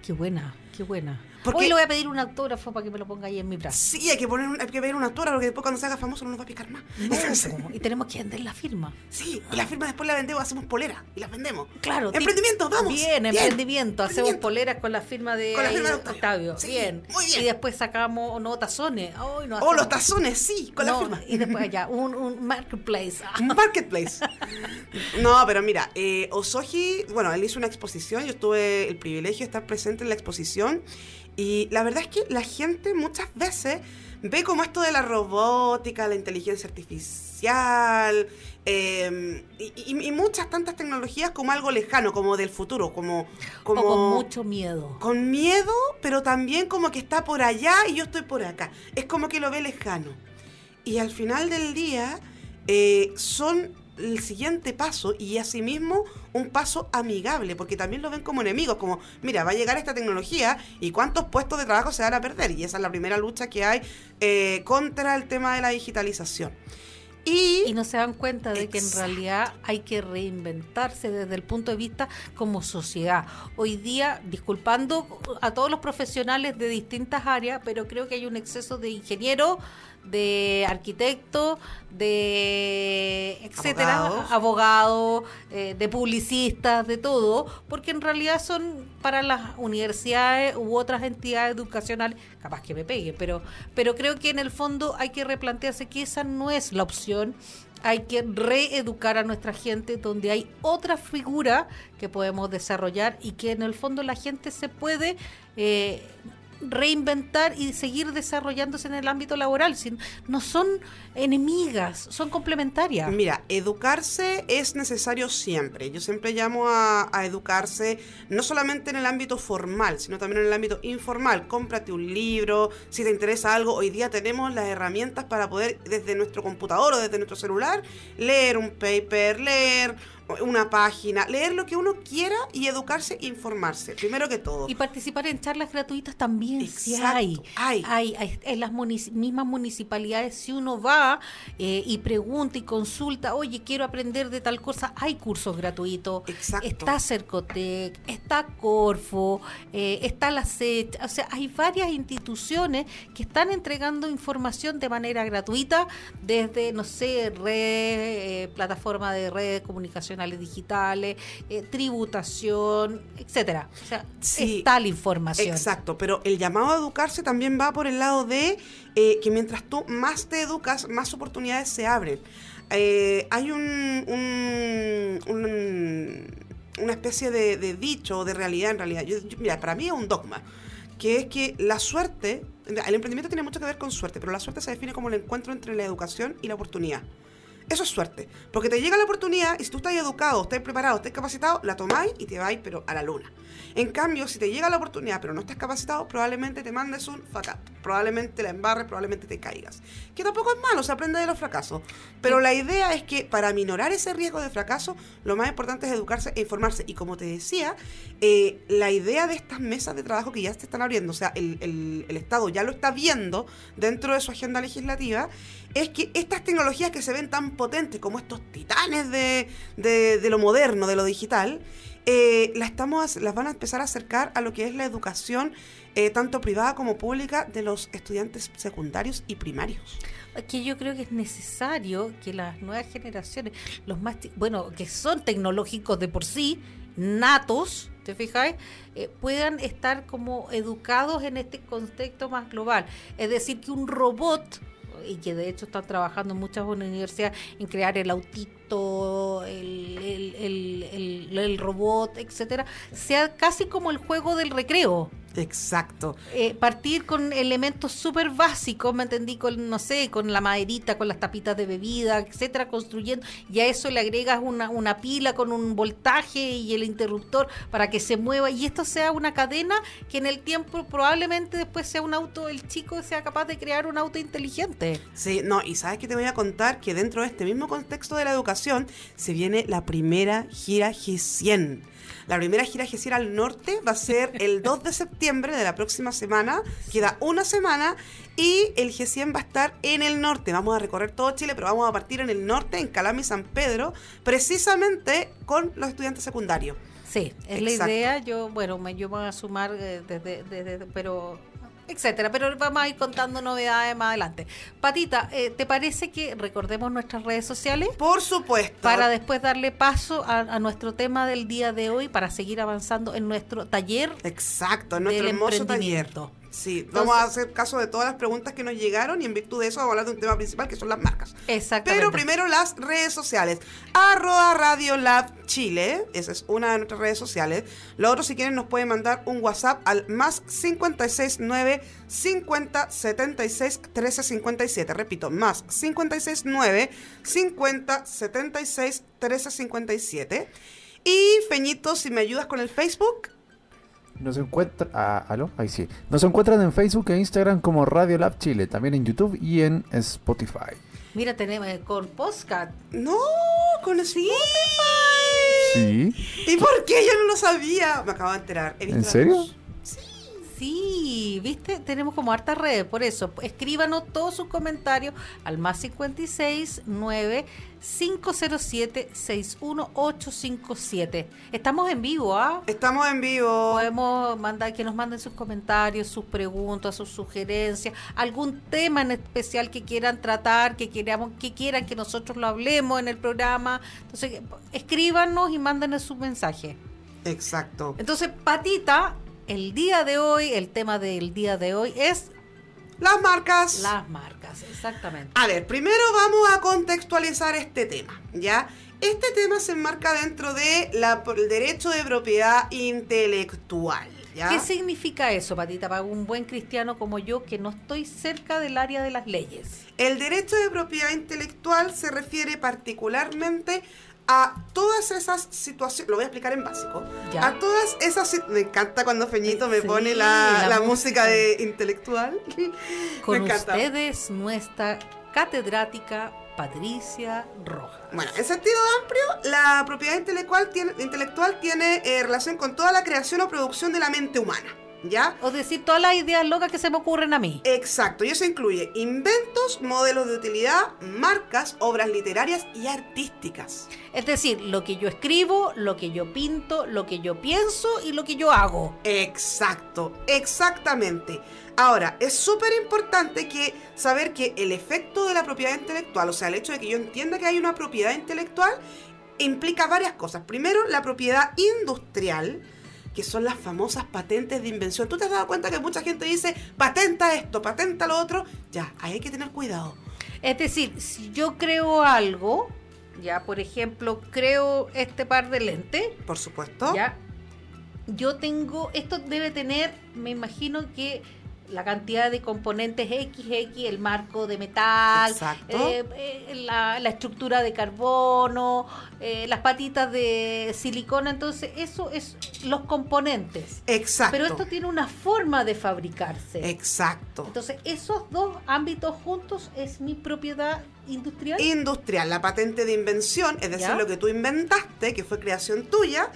Qué buena, qué buena. Porque- Hoy le voy a pedir un autógrafo para que me lo ponga ahí en mi brazo. Sí, hay que poner un- hay que ver una autora porque después cuando se haga famoso no nos va a picar más. No, Entonces, po, y tenemos que vender la firma. sí, y la firma después la vendemos, hacemos polera y las vendemos. Claro. Emprendimiento, vamos. Bien, emprendimiento. Hacemos emprendimiento. poleras con la firma de, Con la ahí firma de de Octavio. Octavio. Sí, bien. muy bien. Y después sacamos, o no, tazones. No Oh, hacemos- los tazones, sí, con la firma. Y después allá, un, un marketplace. Un Marketplace. No, pero mira, eh, Osoji, bueno, él hizo una exposición, yo tuve el privilegio de estar presente en la exposición y la verdad es que la gente muchas veces ve como esto de la robótica, la inteligencia artificial eh, y, y- y muchas tantas tecnologías como algo lejano, como del futuro, como... como O con mucho miedo. con miedo, pero también como que está por allá y yo estoy por acá. Es como que lo ve lejano. Y al final del día eh, son el siguiente paso y asimismo un paso amigable, porque también lo ven como enemigos, como, mira, va a llegar esta tecnología y cuántos puestos de trabajo se van a perder. Y esa es la primera lucha que hay eh, contra el tema de la digitalización. Y, Y no se dan cuenta de que en realidad hay que reinventarse desde el punto de vista como sociedad. Hoy día, disculpando a todos los profesionales de distintas áreas, pero creo que hay un exceso de ingenieros, de arquitectos, de etcétera, Abogados. abogados, eh, de publicistas, de todo, porque en realidad son para las universidades u otras entidades educacionales, capaz que me pegue, pero, pero creo que en el fondo hay que replantearse que esa no es la opción. Hay que reeducar a nuestra gente donde hay otra figura que podemos desarrollar y que en el fondo la gente se puede eh, reinventar y seguir desarrollándose en el ámbito laboral. No son enemigas, son complementarias. Mira, educarse es necesario siempre. Yo siempre llamo a, a educarse no solamente en el ámbito formal, sino también en el ámbito informal. Cómprate un libro, si te interesa algo. Hoy día tenemos las herramientas para poder desde nuestro computador o desde nuestro celular leer un paper, leer una página, leer lo que uno quiera y educarse e informarse. Primero que todo. Y participar en charlas gratuitas también, sí Exacto, hay. hay. Hay, hay- En las munici- mismas municipalidades, si uno va eh, y pregunta y consulta, oye, quiero aprender de tal cosa, hay cursos gratuitos. Exacto. Está Cercotec, está Corfo, eh, está la SET, o sea, hay varias instituciones que están entregando información de manera gratuita desde, no sé, red, eh, plataforma de redes digitales, eh, tributación, etcétera. O sea, Sí, está la información. Exacto, pero el llamado a educarse también va por el lado de eh, que mientras tú más te educas, más oportunidades se abren. Eh, hay un, un- un- una especie de, de dicho o de realidad en realidad. Yo- yo- mira, para mí es un dogma, que es que la suerte, el emprendimiento tiene mucho que ver con suerte, pero la suerte se define como el encuentro entre la educación y la oportunidad. Eso es suerte. Porque te llega la oportunidad y si tú estás educado, estás preparado, estás capacitado, la tomáis y te vais, pero a la luna. En cambio, si te llega la oportunidad pero no estás capacitado, probablemente te mandes un fuck. Probablemente la embarres, probablemente te caigas. Que tampoco es malo, se aprende de los fracasos. Pero la idea es que para minorar ese riesgo de fracaso, lo más importante es educarse e informarse. Y como te decía, eh, la idea de estas mesas de trabajo que ya se están abriendo, o sea, el- el Estado ya lo está viendo dentro de su agenda legislativa, es que estas tecnologías que se ven tan potentes como estos titanes de, de- de lo moderno, de lo digital, eh, las, estamos, las van a empezar a acercar a lo que es la educación, eh, tanto privada como pública, de los estudiantes secundarios y primarios. que yo creo que es necesario que las nuevas generaciones, los más, bueno, que son tecnológicos de por sí, natos, ¿te fijáis? Eh, puedan estar como educados en este contexto más global. Es decir, que un robot, y que de hecho están trabajando muchas universidades en crear el autito, el, el- el- el robot, etcétera, sea casi como el juego del recreo Exacto. eh, partir con elementos súper básicos, me entendí, con, no sé, con la maderita, con las tapitas de bebida, etcétera, construyendo, y a eso le agregas una, una pila con un voltaje y el interruptor para que se mueva, y esto sea una cadena que en el tiempo probablemente después sea un auto, el chico sea capaz de crear un auto inteligente. Sí, no, y sabes que te voy a contar que dentro de este mismo contexto de la educación se viene la primera gira G100. La primera gira G100 al norte va a ser el 2 de septiembre de la próxima semana. Queda una semana y el G100 va a estar en el norte. Vamos a recorrer todo Chile, pero vamos a partir en el norte, en Calama y San Pedro, precisamente con los estudiantes secundarios. Sí, es la idea. Yo, bueno, me, yo voy a sumar eh, desde, desde- pero etcétera, pero vamos a ir contando novedades más adelante. Patita, eh, ¿te parece que recordemos nuestras redes sociales? Por supuesto. Para después darle paso a, a nuestro tema del día de hoy para seguir avanzando en nuestro taller. Exacto, en nuestro hermoso taller. Sí, vamos a hacer caso de todas las preguntas que nos llegaron y en virtud de eso vamos a hablar de un tema principal que son las marcas. Exactamente. Pero primero las redes sociales. Arroba Radio Lab Chile, esa es una de nuestras redes sociales. Lo otro, si quieren, nos pueden mandar un WhatsApp al más 569 50 76 13 57. Repito, más 569 50 76 13 57. Y Feñito, si me ayudas con el Facebook. Nos encuentra, ah, ¿aló? Ahí sí. Nos encuentran en Facebook e Instagram como Radio Lab Chile, también en YouTube y en Spotify. Mira, tenemos eh, con Postcat. No, con Spotify. Sí. ¿Y por qué? Yo no lo sabía. Me acabo de enterar. He visto ¿En serio? Sí, viste, tenemos como hartas redes, por eso, escríbanos todos sus comentarios al más 56 9 507 61857. Estamos en vivo, ¿ah? Estamos en vivo. Podemos mandar que nos manden sus comentarios, sus preguntas, sus sugerencias, algún tema en especial que quieran tratar, que queramos, que quieran que nosotros lo hablemos en el programa. Entonces, escríbanos y mándenos su mensaje. Exacto. Entonces, Patita, el día de hoy, el tema del día de hoy es Las marcas. las marcas, exactamente. A ver, primero vamos a contextualizar este tema, ¿ya? Este tema se enmarca dentro de la, el derecho de propiedad intelectual, ¿ya? ¿Qué significa eso, Patita, para un buen cristiano como yo que no estoy cerca del área de las leyes? El derecho de propiedad intelectual se refiere particularmente a todas esas situaciones, lo voy a explicar en básico, Ya. a todas esas, me encanta cuando Feñito me Sí, pone la, la la música. música de intelectual. Con me encanta. ustedes, nuestra catedrática Patricia Rojas. Bueno, en sentido amplio, la propiedad intelectual tiene, intelectual tiene eh, relación con toda la creación o producción de la mente humana, ¿ya? O decir todas las ideas locas que se me ocurren a mí. Exacto, y eso incluye inventos, modelos de utilidad, marcas, obras literarias y artísticas. Es decir, lo que yo escribo, lo que yo pinto, lo que yo pienso y lo que yo hago. Exacto, exactamente. Ahora, es súper importante que saber que el efecto de la propiedad intelectual, o sea, el hecho de que yo entienda que hay una propiedad intelectual, implica varias cosas. Primero, la propiedad industrial, que son las famosas patentes de invención. ¿Tú te has dado cuenta que mucha gente dice, patenta esto, patenta lo otro? Ya, ahí hay que tener cuidado. Es decir, si yo creo algo, ya por ejemplo, creo este par de lentes, Por supuesto. ya, yo tengo, esto debe tener, me imagino que la cantidad de componentes XX, el marco de metal, eh, eh, la, la estructura de carbono, eh, las patitas de silicona, entonces eso es los componentes. Exacto. Pero esto tiene una forma de fabricarse. Exacto. Entonces, esos dos ámbitos juntos es mi propiedad industrial. Industrial, la patente de invención, es decir, ¿Ya? lo que tú inventaste, que fue creación tuya,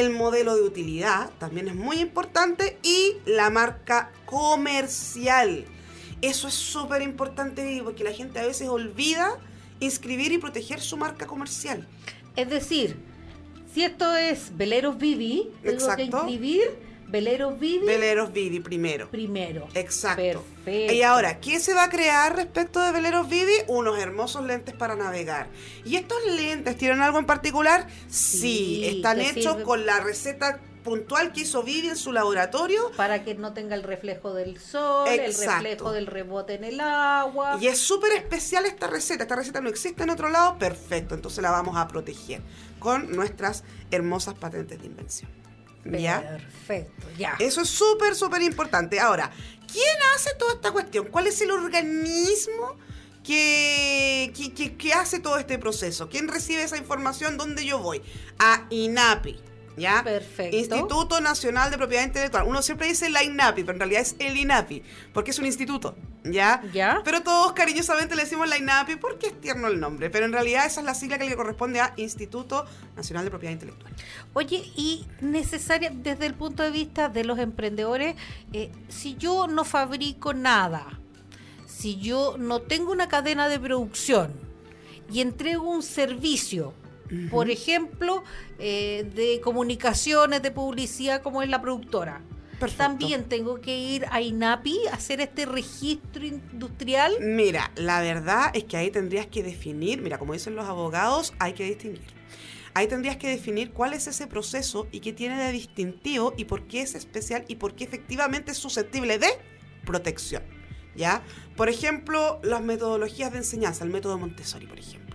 el modelo de utilidad, también es muy importante, y la marca comercial. Eso es súper importante porque la gente a veces olvida inscribir y proteger su marca comercial. Es decir, si esto es Veleros Vivi, tengo que inscribir Veleros Vivi Veleros Vivi primero. primero. Exacto. Perfecto. Y ahora, ¿qué se va a crear respecto de Veleros Vivi? Unos hermosos lentes para navegar. ¿Y estos lentes tienen algo en particular? Sí, Sí, están hechos con la receta puntual que hizo Vivi en su laboratorio. Para que no tenga el reflejo del sol, el reflejo del rebote en el agua. Y es súper especial esta receta. Esta receta no existe en otro lado. Perfecto, entonces la vamos a proteger con nuestras hermosas patentes de invención. ¿Ya? Perfecto, ya. Eso es súper, súper importante. Ahora, ¿quién hace toda esta cuestión? ¿Cuál es el organismo que, que, que- que hace todo este proceso? ¿Quién recibe esa información? ¿Dónde yo voy? A INAPI. ¿Ya? Perfecto. Instituto Nacional de Propiedad Intelectual. Uno siempre dice la INAPI, pero en realidad es el INAPI, porque es un instituto, ¿ya? ¿Ya? Pero todos cariñosamente le decimos la INAPI porque es tierno el nombre, pero en realidad esa es la sigla que le corresponde a Instituto Nacional de Propiedad Intelectual. Oye, y necesaria desde el punto de vista de los emprendedores, eh, si yo no fabrico nada, si yo no tengo una cadena de producción y entrego un servicio, por ejemplo, eh, de comunicaciones, de publicidad, como es la productora. Perfecto. También tengo que ir a INAPI a hacer este registro industrial. Mira, la verdad es que ahí tendrías que definir, mira, como dicen los abogados, hay que distinguir. Ahí tendrías que definir cuál es ese proceso y qué tiene de distintivo y por qué es especial y por qué efectivamente es susceptible de protección. ¿Ya? Por ejemplo, las metodologías de enseñanza, el método Montessori, por ejemplo.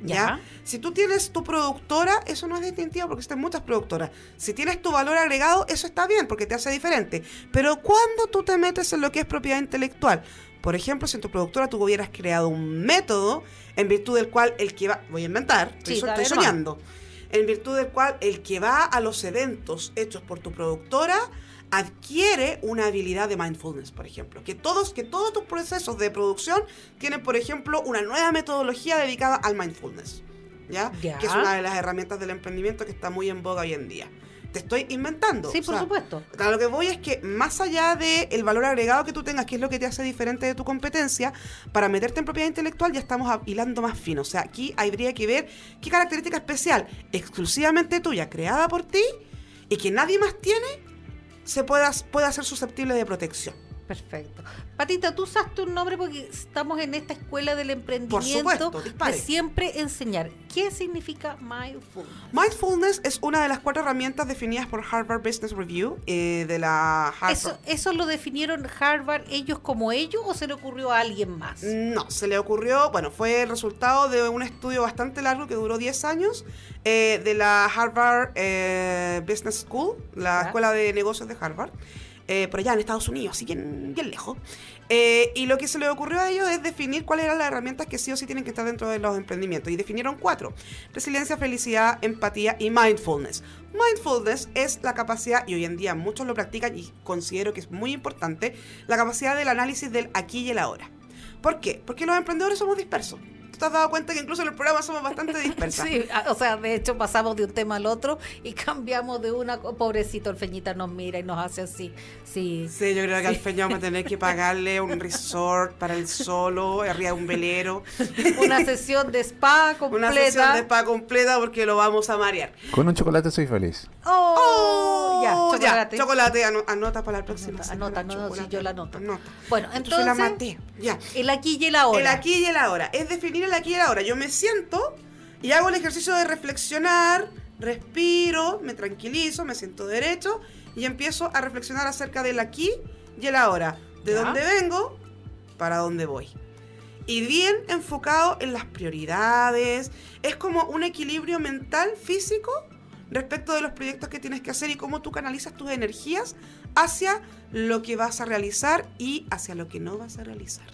¿Ya? Ya. Si tú tienes tu productora, eso no es distintivo porque existen muchas productoras. Si tienes tu valor agregado, eso está bien porque te hace diferente. Pero cuando tú te metes en lo que es propiedad intelectual, por ejemplo, si en tu productora tú hubieras creado un método en virtud del cual el que va, voy a inventar, Sí, estoy soñando, en virtud del cual el que va a los eventos hechos por tu productora adquiere una habilidad de mindfulness, por ejemplo. Que todos, que todos tus procesos de producción tienen, por ejemplo, una nueva metodología dedicada al mindfulness. ¿Ya? Ya. Que es una de las herramientas del emprendimiento que está muy en boga hoy en día. Te estoy inventando. Sí, o por sea, supuesto. a lo que voy es que más allá del el valor agregado que tú tengas, que es lo que te hace diferente de tu competencia, para meterte en propiedad intelectual ya estamos hilando más fino. O sea, aquí habría que ver qué característica especial, exclusivamente tuya, creada por ti y que nadie más tiene, se pueda, pueda ser susceptible de protección. Perfecto. Patita, tú usaste un nombre porque estamos en esta escuela del emprendimiento supuesto, dispare. de siempre enseñar. ¿Qué significa mindfulness? Mindfulness es una de las cuatro herramientas definidas por Harvard Business Review eh, de la Harvard. ¿Eso, ¿Eso lo definieron Harvard ellos como ellos o se le ocurrió a alguien más? No, se le ocurrió, bueno, fue el resultado de un estudio bastante largo que duró 10 años eh, de la Harvard eh, Business School, la escuela de negocios de Harvard, eh, por allá en Estados Unidos, así bien, lejos. Eh, y lo que se le ocurrió a ellos es definir cuáles eran las herramientas que sí o sí tienen que estar dentro de los emprendimientos. Y definieron cuatro. Resiliencia, felicidad, empatía y mindfulness. Mindfulness es la capacidad, y hoy en día muchos lo practican y considero que es muy importante, la capacidad del análisis del aquí y el ahora. ¿Por qué? Porque los emprendedores somos dispersos. ¿Tú te has dado cuenta que incluso en el programa somos bastante dispersas? Sí, a- o sea, de hecho pasamos de un tema al otro y cambiamos de una... co- Pobrecito, el Feñita nos mira y nos hace así. Sí, Sí, yo creo que al feño vamos a tener que pagarle un resort para el solo, arriba de un velero, una sesión de spa completa. una sesión de spa completa porque lo vamos a marear. Con un chocolate soy feliz. Oh, ya, Oh, chocolate. chocolate, ano- anota para la próxima. Anota, anota, no, no, chocolate. sí, yo la anoto. Anota. Bueno, Yo soy la entonces, maté. Ya. el aquí y el ahora. El aquí y el ahora. Es definir el aquí y el ahora. Yo me siento y hago el ejercicio de reflexionar, respiro, me tranquilizo, me siento derecho y empiezo a reflexionar acerca del aquí y el ahora. De Ya. dónde vengo, para dónde voy. Y bien enfocado en las prioridades. Es como un equilibrio mental, físico, respecto de los proyectos que tienes que hacer y cómo tú canalizas tus energías hacia lo que vas a realizar y hacia lo que no vas a realizar.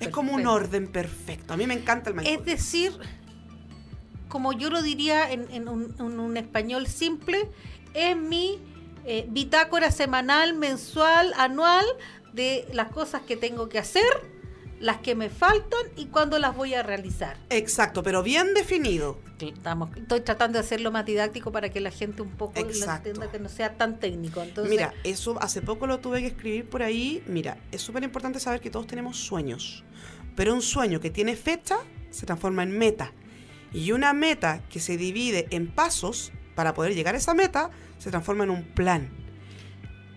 Es como un orden perfecto. A mí me encanta el Es mindfulness. decir, como yo lo diría en, en un, en un español simple, es mi eh, bitácora semanal, mensual, anual de las cosas que tengo que hacer, las que me faltan y cuándo las voy a realizar. Exacto, pero bien definido. Estamos, estoy tratando de hacerlo más didáctico para que la gente un poco lo entienda, que no sea tan técnico. Entonces, Mira, eso hace poco lo tuve que escribir por ahí. Mira, es súper importante saber que todos tenemos sueños. Pero un sueño que tiene fecha se transforma en meta. Y una meta que se divide en pasos para poder llegar a esa meta se transforma en un plan.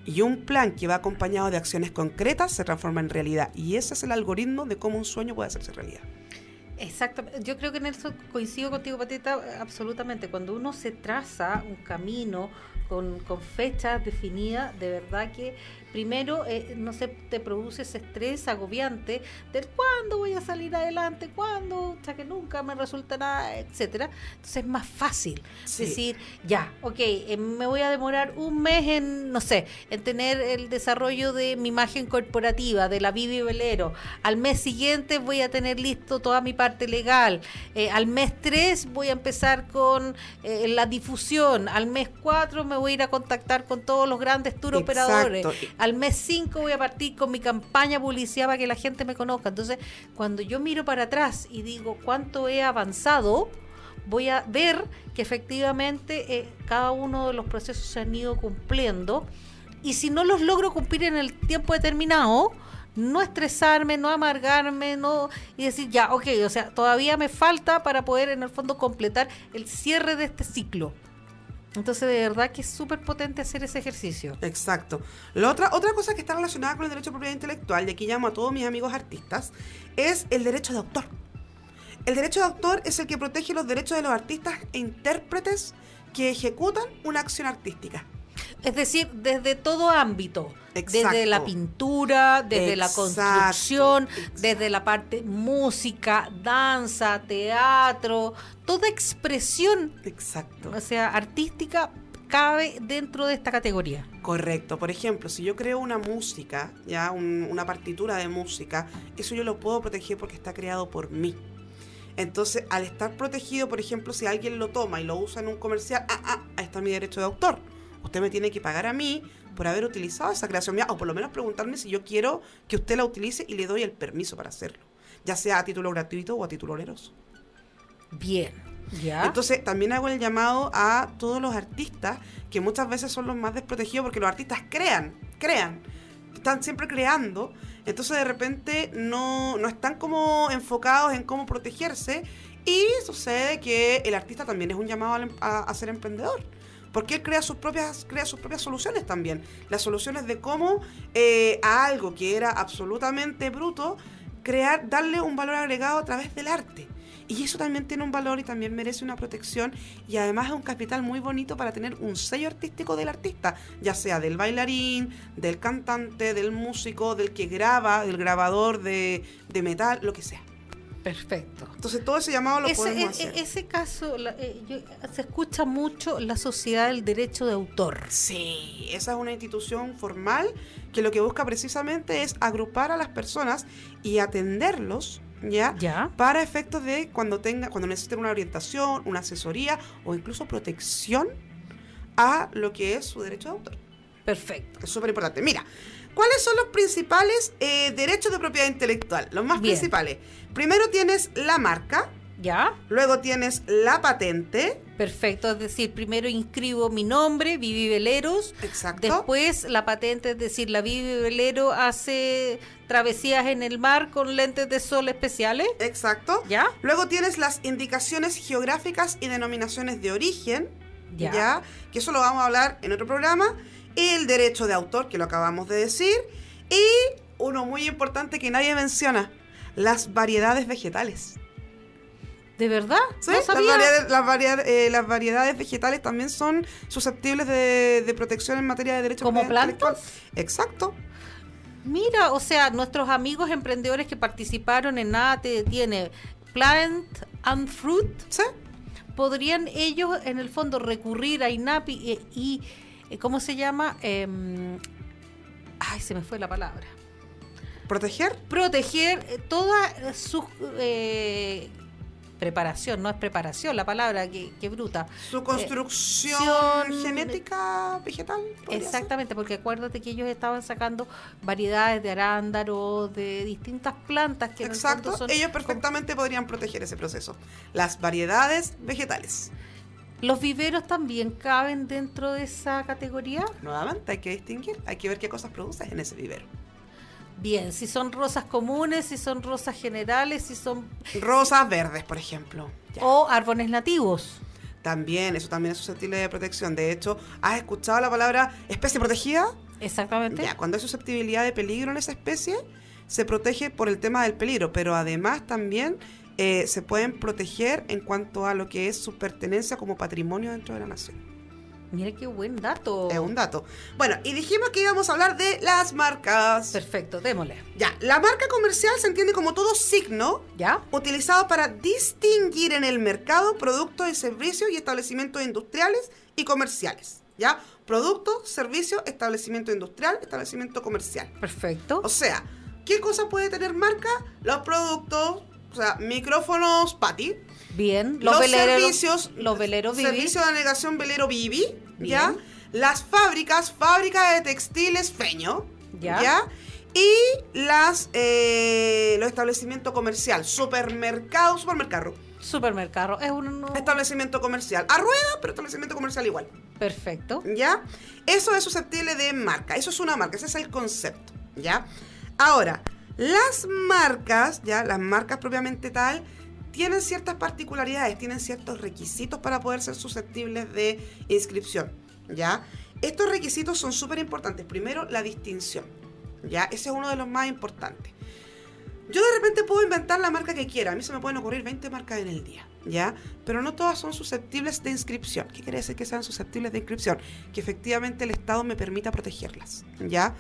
Y un plan que va acompañado de acciones concretas se transforma en realidad. Y ese es el algoritmo de cómo un sueño puede hacerse realidad. Exactamente. Yo creo que en eso coincido contigo, Patita, absolutamente. Cuando uno se traza un camino con, con fechas definidas, de verdad que primero eh, no se te produce ese estrés agobiante del cuándo voy a salir adelante, cuándo, o sea que nunca me resulta nada, etcétera. Entonces es más fácil Sí. decir, ya, ok, eh, me voy a demorar un mes en, no sé, en tener el desarrollo de mi imagen corporativa, de la Vivi Velero. Al mes siguiente voy a tener listo toda mi parte legal. Eh, al mes 3 voy a empezar con eh, la difusión. Al mes 4 me voy a ir a contactar con todos los grandes tour operadores. Al mes 5 voy a partir con mi campaña publicidad para que la gente me conozca. Entonces, cuando yo miro para atrás y digo cuánto he avanzado, voy a ver que efectivamente eh, cada uno de los procesos se han ido cumpliendo. Y si no los logro cumplir en el tiempo determinado, no estresarme, no amargarme, no y decir, ya, ok, o sea, todavía me falta para poder en el fondo completar el cierre de este ciclo. Entonces, de verdad que es súper potente hacer ese ejercicio. Exacto. La otra, otra cosa que está relacionada con el derecho de propiedad intelectual, y aquí llamo a todos mis amigos artistas, es el derecho de autor. El derecho de autor es el que protege los derechos de los artistas e intérpretes que ejecutan una acción artística. Es decir, desde todo ámbito. Exacto. Desde la pintura, desde la construcción, exacto. desde la parte música, danza, teatro, toda expresión, Exacto. o sea, artística cabe dentro de esta categoría. Correcto. Por ejemplo, si yo creo una música, ya un- una partitura de música, eso yo lo puedo proteger porque está creado por mí. Entonces, al estar protegido, por ejemplo, si alguien lo toma y lo usa en un comercial, ah, ah, ahí está mi derecho de autor. Usted me tiene que pagar a mí por haber utilizado esa creación mía, o por lo menos preguntarme si yo quiero que usted la utilice y le doy el permiso para hacerlo, ya sea a título gratuito o a título oneroso. Bien. ¿Ya? Entonces, también hago el llamado a todos los artistas, que muchas veces son los más desprotegidos, porque los artistas crean, crean, están siempre creando, entonces de repente no, no están como enfocados en cómo protegerse, y sucede que el artista también es un llamado em- a, a ser emprendedor. Porque él crea sus propias, crea sus propias soluciones también. Las soluciones de cómo eh, a algo que era absolutamente bruto, crear, darle un valor agregado a través del arte. Y eso también tiene un valor y también merece una protección y además es un capital muy bonito para tener un sello artístico del artista, ya sea del bailarín, del cantante, del músico, del que graba, del grabador de, de metal, lo que sea. Perfecto. Entonces todo ese llamado lo Ese, podemos e- hacer. e- ese caso, la- eh, yo- se escucha mucho la sociedad del derecho de autor. Sí, esa es una institución formal que lo que busca precisamente es agrupar a las personas y atenderlos, ¿ya? ¿Ya? Para efectos de cuando tenga, cuando necesiten una orientación, una asesoría o incluso protección a lo que es su derecho de autor. Perfecto. Es súper importante. Mira, ¿cuáles son los principales eh, derechos de propiedad intelectual? Los más Bien. principales. Primero tienes la marca, ¿Ya? luego tienes la patente, Perfecto. Es decir, primero inscribo mi nombre, Vivi Veleros. exacto. Después la patente, es decir, la Vivi Velero hace travesías en el mar con lentes de sol especiales. Exacto. ¿Ya? Luego tienes las indicaciones geográficas y denominaciones de origen, Ya. ya. que eso lo vamos a hablar en otro programa. El derecho de autor, que lo acabamos de decir. Y uno muy importante que nadie menciona, las variedades vegetales. ¿De verdad? ¿Sí? No las, sabía. variedades, las, variedad- eh, las variedades vegetales también son susceptibles de, de protección en materia de derecho de ¿Como plantas? Exacto. Mira, o sea, nuestros amigos emprendedores que participaron en ATE tiene Plant and Fruit. ¿Sí? ¿Podrían ellos en el fondo recurrir a INAPI y, y, eh, ¿cómo se llama? Em, ay, se me fue la palabra. Proteger. Proteger eh, toda eh, su eh, preparación, no es preparación la palabra, que, que bruta. Su construcción son- genética vegetal. ser. Exactamente, porque acuérdate que ellos estaban sacando variedades de arándaros, de distintas plantas que en el Exacto, son ellos perfectamente podrían proteger ese proceso. Las variedades vegetales. ¿Los viveros también caben dentro de esa categoría? Nuevamente hay que distinguir, hay que ver qué cosas produces en ese vivero. Bien, si son rosas comunes, si son rosas generales, si son... Rosas verdes, por ejemplo. Ya. o árboles nativos. También, eso también es susceptible de protección. De hecho, ¿has escuchado la palabra especie protegida? Exactamente. Ya, cuando hay susceptibilidad de peligro en esa especie, se protege por el tema del peligro, pero además también eh, se pueden proteger en cuanto a lo que es su pertenencia como patrimonio dentro de la nación. Mira qué buen dato. Es un dato. Bueno, y dijimos que íbamos a hablar de las marcas. Perfecto, démosle. Ya, la marca comercial se entiende como todo signo ¿Ya? utilizado para distinguir en el mercado productos y servicios y establecimientos industriales y comerciales. ¿Ya? Producto, servicio, establecimiento industrial, establecimiento comercial. Perfecto. O sea, ¿qué cosa puede tener marca? Los productos, o sea, micrófonos Patty, Bien. los, veleros, servicios, Los veleros Vivi. servicio de navegación velero Vivi, ¿ya? Bien. Las fábricas, fábrica de textiles Feño, Ya. ¿ya? Y las eh, los establecimientos comercial, supermercado, supermercado, Supermercado. Es un... establecimiento comercial, a rueda, pero establecimiento comercial igual, Perfecto. ¿ya? Eso es susceptible de marca, eso es una marca, ese es el concepto, ¿ya? Ahora, las marcas, ya, las marcas propiamente tal, tienen ciertas particularidades, tienen ciertos requisitos para poder ser susceptibles de inscripción, ¿ya? Estos requisitos son súper importantes. Primero, la distinción, ¿ya? Ese es uno de los más importantes. Yo de repente puedo inventar la marca que quiera. A mí se me pueden ocurrir 20 marcas en el día, ¿ya? Pero no todas son susceptibles de inscripción. ¿Qué quiere decir que sean susceptibles de inscripción? Que efectivamente el Estado me permita protegerlas, ¿ya?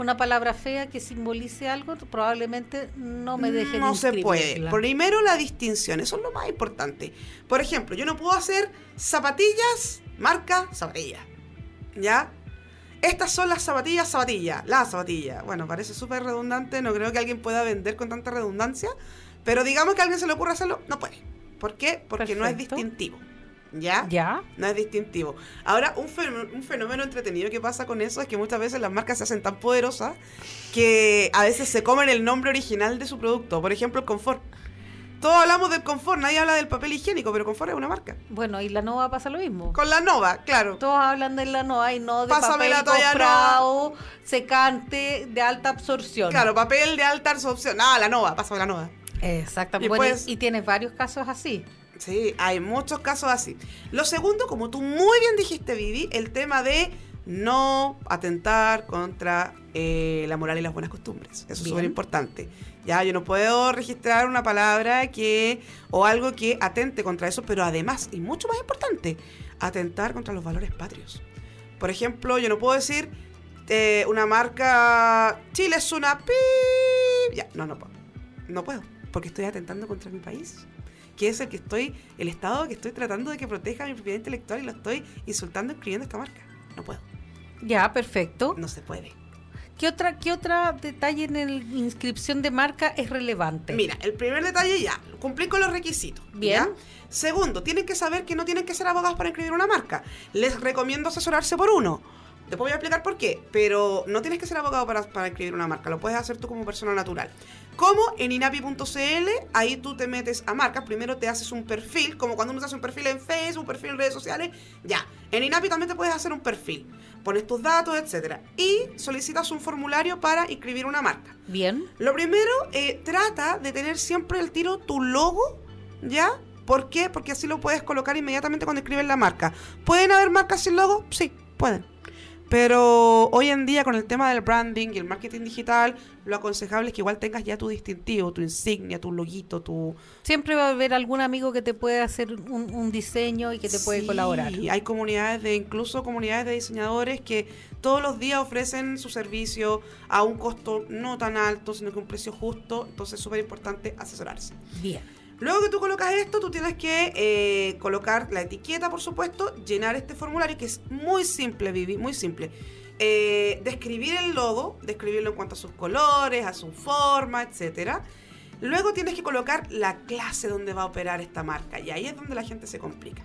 Una palabra fea que simbolice algo, probablemente no me dejen No se puede. Primero la distinción, eso es lo más importante. Por ejemplo, yo no puedo hacer zapatillas, marca zapatilla. ¿Ya? Estas son las zapatillas, zapatilla, la zapatilla. Bueno, parece súper redundante, no creo que alguien pueda vender con tanta redundancia, pero digamos que a alguien se le ocurra hacerlo, no puede. ¿Por qué? Porque no es distintivo. ¿Ya? ¿Ya? No es distintivo. Ahora, un fenómeno, un fenómeno entretenido que pasa con eso es que muchas veces las marcas se hacen tan poderosas que a veces se comen el nombre original de su producto. Por ejemplo, el confort. Todos hablamos del confort, nadie habla del papel higiénico, pero confort es una marca. Bueno, y la Nova pasa lo mismo. Con la Nova, claro. Todos hablan de la Nova y no de Pásame papel comprado, secante, de alta absorción. Claro, papel de alta absorción. Ah, la Nova, pásame la Nova. Exactamente. Y Bueno, pues- y tienes varios casos así. Sí, hay muchos casos así. Lo segundo, como tú muy bien dijiste, Vivi, el tema de no atentar contra eh, la moral y las buenas costumbres. Eso es súper importante. Ya, yo no puedo registrar una palabra que o algo que atente contra eso, pero además, y mucho más importante, atentar contra los valores patrios. Por ejemplo, yo no puedo decir eh, una marca Chile es una pi. Ya, no, no puedo. No puedo, porque estoy atentando contra mi país que es el que estoy, el Estado que estoy tratando de que proteja mi propiedad intelectual y lo estoy insultando escribiendo esta marca. No puedo, Ya, perfecto. no se puede. ¿Qué otra, qué otra detalle en la inscripción de marca es relevante? Mira, el primer detalle ya, cumplir con los requisitos. Bien. ¿ya? Segundo, tienen que saber que no tienen que ser abogados para inscribir una marca. Les recomiendo asesorarse por uno. Después voy a explicar por qué, pero no tienes que ser abogado para, para inscribir una marca, lo puedes hacer tú como persona natural. Como en inapi.cl, ahí tú te metes a marcas, primero te haces un perfil, como cuando uno se hace un perfil en Facebook, un perfil en redes sociales, ya. En Inapi también te puedes hacer un perfil, pones tus datos, etcétera, y solicitas un formulario para inscribir una marca. Bien. Lo primero, eh, trata de tener siempre el tiro tu logo, ¿ya? ¿Por qué? Porque así lo puedes colocar inmediatamente cuando escribes la marca. ¿Pueden haber marcas sin logo? Sí, pueden. Pero hoy en día con el tema del branding y el marketing digital, lo aconsejable es que igual tengas ya tu distintivo, tu insignia, tu loguito, tu... Siempre va a haber algún amigo que te puede hacer un, un diseño y que te puede colaborar. Hay comunidades de, incluso comunidades de diseñadores que todos los días ofrecen su servicio a un costo no tan alto, sino que un precio justo. Entonces es súper importante asesorarse. Bien. Luego que tú colocas esto, tú tienes que eh, colocar la etiqueta, por supuesto, llenar este formulario que es muy simple, Vivi, muy simple. Eh, describir el logo, describirlo en cuanto a sus colores, a su forma, etcétera. Luego tienes que colocar la clase donde va a operar esta marca y ahí es donde la gente se complica.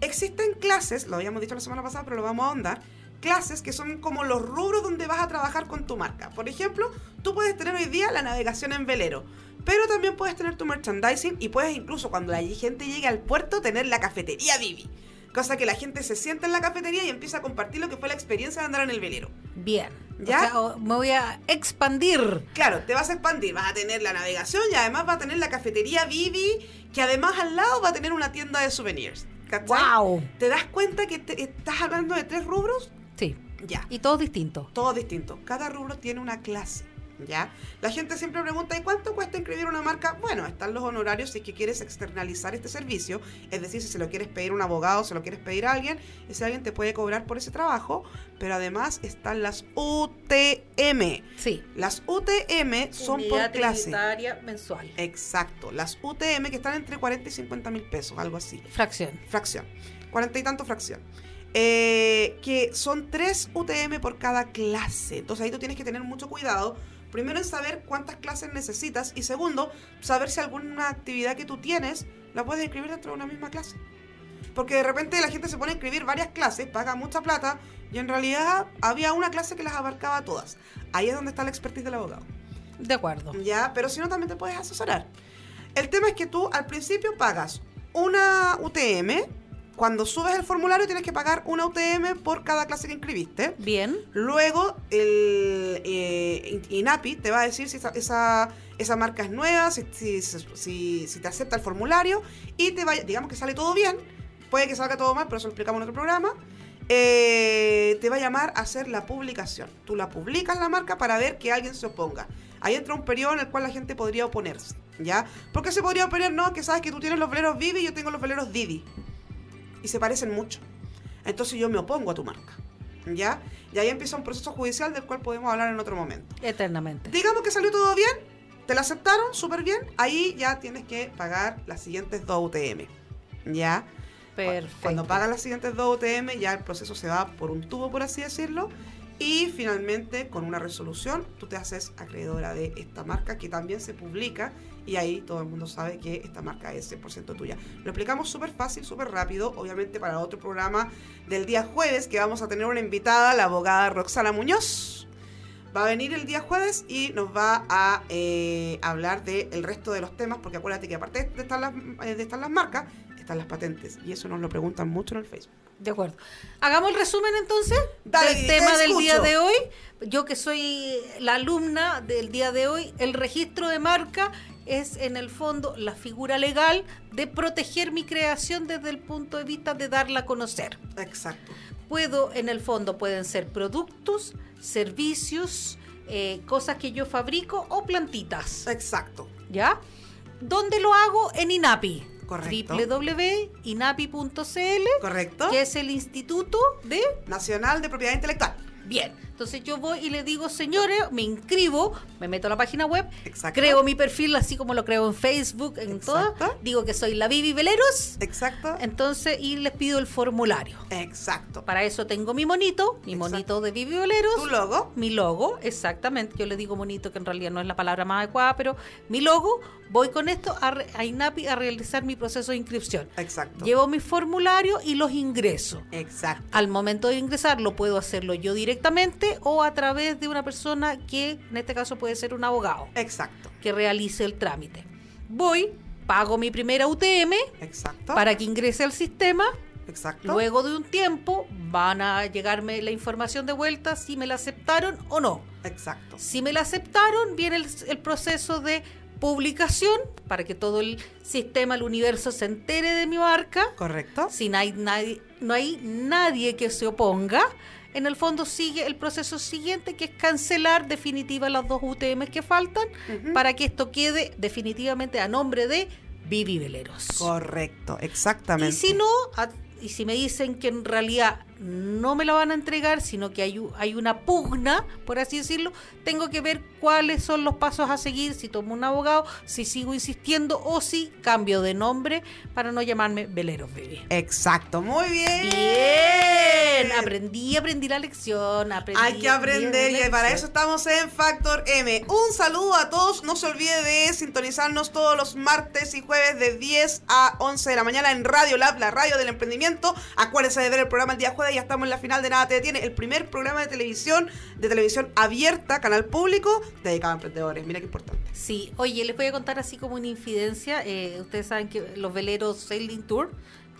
Existen clases, lo habíamos dicho la semana pasada, pero lo vamos a ahondar, clases que son como los rubros donde vas a trabajar con tu marca. Por ejemplo, tú puedes tener hoy día la navegación en velero, pero también puedes tener tu merchandising y puedes incluso cuando la gente llegue al puerto tener la cafetería Vivi. Cosa que la gente se sienta en la cafetería y empieza a compartir lo que fue la experiencia de andar en el velero. Bien. ¿Ya? O sea, o- me voy a expandir. Claro, te vas a expandir, vas a tener la navegación y además va a tener la cafetería Vivi, que además al lado va a tener una tienda de souvenirs. ¿Cachai? ¡Wow! ¿Te das cuenta que te- estás hablando de tres rubros? Sí. Ya. Y todos distintos. todo distinto. Cada rubro tiene una clase, ¿ya? La gente siempre pregunta, ¿y cuánto cuesta inscribir una marca? Bueno, están los honorarios si es que quieres externalizar este servicio, es decir, si se lo quieres pedir a un abogado, se lo quieres pedir a alguien, ese alguien te puede cobrar por ese trabajo, pero además están las UTM. Sí. Las UTM son por clase. tributaria mensual. Exacto, las UTM que están entre 40 y 50 mil pesos, algo así Fracción. fracción. Cuarenta y tanto fracción. Eh, que son tres UTM por cada clase. Entonces ahí tú tienes que tener mucho cuidado. Primero en saber cuántas clases necesitas y segundo, saber si alguna actividad que tú tienes la puedes inscribir dentro de una misma clase. Porque de repente la gente se pone a inscribir varias clases, paga mucha plata y en realidad había una clase que las abarcaba todas. Ahí es donde está la expertise del abogado. De acuerdo. Ya, pero si no, también te puedes asesorar. El tema es que tú al principio pagas una UTM cuando subes el formulario tienes que pagar una UTM por cada clase que inscribiste. Bien. Luego, el eh, INAPI te va a decir si esa, esa, esa marca es nueva, si, si, si- si te acepta el formulario y te vaya, digamos que sale todo bien, puede que salga todo mal, pero eso lo explicamos en otro programa. eh, te va a llamar a hacer la publicación. Tú la publicas la marca para ver que alguien se oponga. Ahí entra un periodo en el cual la gente podría oponerse, ¿ya? ¿Por qué se podría oponer? No, que sabes que tú tienes los veleros Vivi y yo tengo los veleros Didi. Y se parecen mucho. Entonces yo me opongo a tu marca, ¿ya? Y ahí empieza un proceso judicial del cual podemos hablar en otro momento. Eternamente. Digamos que salió todo bien, te la aceptaron súper bien, ahí ya tienes que pagar las siguientes dos UTM, ¿ya? Perfecto. Cuando pagas las siguientes dos UTM, ya el proceso se va por un tubo, por así decirlo. Y finalmente, con una resolución, tú te haces acreedora de esta marca que también se publica. Y ahí todo el mundo sabe que esta marca es 100% tuya. Lo explicamos súper fácil, súper rápido. Obviamente, para otro programa del día jueves, que vamos a tener una invitada, la abogada Roxana Muñoz. Va a venir el día jueves y nos va a eh, hablar del resto de los temas, porque acuérdate que aparte de estar, las, eh, de estar las marcas, están las patentes. Y eso nos lo preguntan mucho en el Facebook. De acuerdo. Hagamos el resumen entonces Dale, del te tema del día de hoy. Yo que soy la alumna del día de hoy, el registro de marca es en el fondo la figura legal de proteger mi creación desde el punto de vista de darla a conocer. Exacto. Puedo, en el fondo, pueden ser productos, servicios, eh, cosas que yo fabrico o plantitas. Exacto. ¿Ya? ¿Dónde lo hago? En INAPI. Correcto. www.inapi.cl ¿Correcto? que es el instituto de... Nacional de Propiedad Intelectual. Bien, entonces yo voy y le digo, señores, me inscribo, me meto a la página web, Exacto. creo mi perfil así como lo creo en Facebook, en todo, digo que soy la Vivi Veleros, Exacto. entonces y les pido el formulario. Exacto. Para eso tengo mi monito, mi Exacto. monito de Vivi Veleros. Tu logo. Mi logo, exactamente. Yo le digo monito, que en realidad no es la palabra más adecuada, pero mi logo, voy con esto a, a INAPI a realizar mi proceso de inscripción. Exacto. Llevo mi formulario y los ingreso. Exacto. Al momento de ingresar, lo puedo hacerlo yo directamente o a través de una persona que, en este caso, puede ser un abogado, Exacto. que realice el trámite. Voy, pago mi primera UTM Exacto. para que ingrese al sistema. Exacto. Luego de un tiempo van a llegarme la información de vuelta si me la aceptaron o no. Exacto. Si me la aceptaron, viene el, el proceso de publicación para que todo el sistema, el universo se entere de mi marca. Correcto. Si no hay nadie, no hay nadie que se oponga, en el fondo sigue el proceso siguiente que es cancelar definitiva las dos UTM que faltan para que esto quede definitivamente a nombre de Vivi Veleros. Correcto. Exactamente. Y si no, a- y si me dicen que en realidad no me la van a entregar, sino que hay, hay una pugna, por así decirlo, tengo que ver cuáles son los pasos a seguir, si tomo un abogado, si sigo insistiendo o si cambio de nombre para no llamarme Veleros Baby. Exacto. Muy bien. Bien, aprendí, aprendí la lección, aprendí. Hay que aprender y para eso estamos en Factor M. Un saludo a todos. No se olvide de sintonizarnos todos los martes y jueves de 10 a 11 de la mañana en Radio Lab, la radio del emprendimiento. Acuérdense de ver el programa el día jueves. Ya estamos en la final de Nada Te Detiene, el primer programa de televisión, de televisión abierta, canal público, dedicado a emprendedores. Mira qué importante. Sí, oye, les voy a contar así como una infidencia. eh, ustedes saben que los veleros Sailing Tour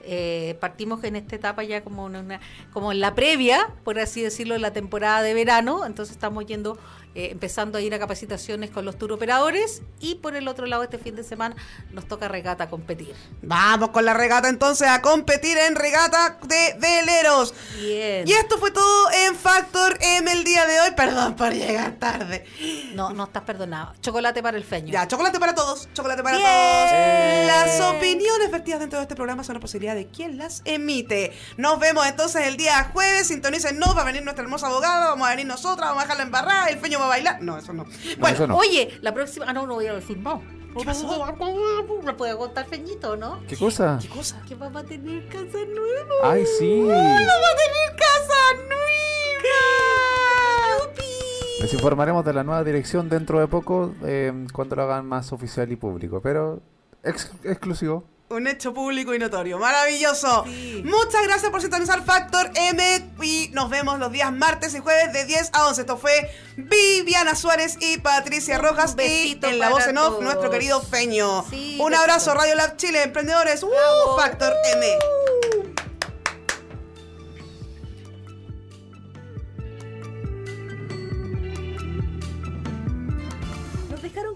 eh, partimos en esta etapa ya como una, como en la previa, por así decirlo, de la temporada de verano. Entonces estamos yendo, eh, empezando a ir a capacitaciones con los tour operadores y por el otro lado este fin de semana nos toca regata competir. Vamos con la regata entonces a competir en regata de veleros. Bien. Y esto fue todo en Factor M el día de hoy. Perdón por llegar tarde. No, no estás perdonado. Chocolate para el feño. Ya, chocolate para todos, chocolate para Bien. todos. Las opiniones vertidas dentro de este programa son la posibilidad de quien las emite. Nos vemos entonces el día jueves. Sintonícennos, va a venir nuestra hermosa abogada, vamos a venir nosotras, vamos a dejarla embarrada, el feño va a bailar. No, eso no. Bueno, eso no. Oye, la próxima. Ah, no, no voy a decir no. ¿Qué pasó? ¿Me puede contar feñito, no? ¿Qué cosa? ¿qué cosa? Que vamos a tener casa nueva. Ay, sí. ¡Vamos a tener casa nueva! Les informaremos de la nueva dirección dentro de poco, eh, cuando lo hagan más oficial y público, pero ex- exclusivo. Un hecho público y notorio. Maravilloso. Sí. Muchas gracias por sintonizar Factor M y nos vemos los días martes y jueves de 10 a 11. Esto fue Viviana Suárez y Patricia Rojas y en la voz en off todos. nuestro querido Feño. Sí, Un besito. abrazo Radio Lab Chile, emprendedores. ¡Uh! Factor M.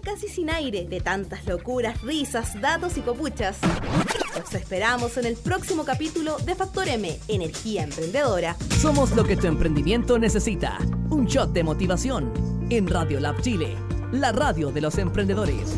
casi sin aire de tantas locuras, risas, datos y copuchas. Los esperamos en el próximo capítulo de Factor M, Energía Emprendedora. Somos lo que tu emprendimiento necesita. Un shot de motivación en Radio Lab Chile, la radio de los emprendedores.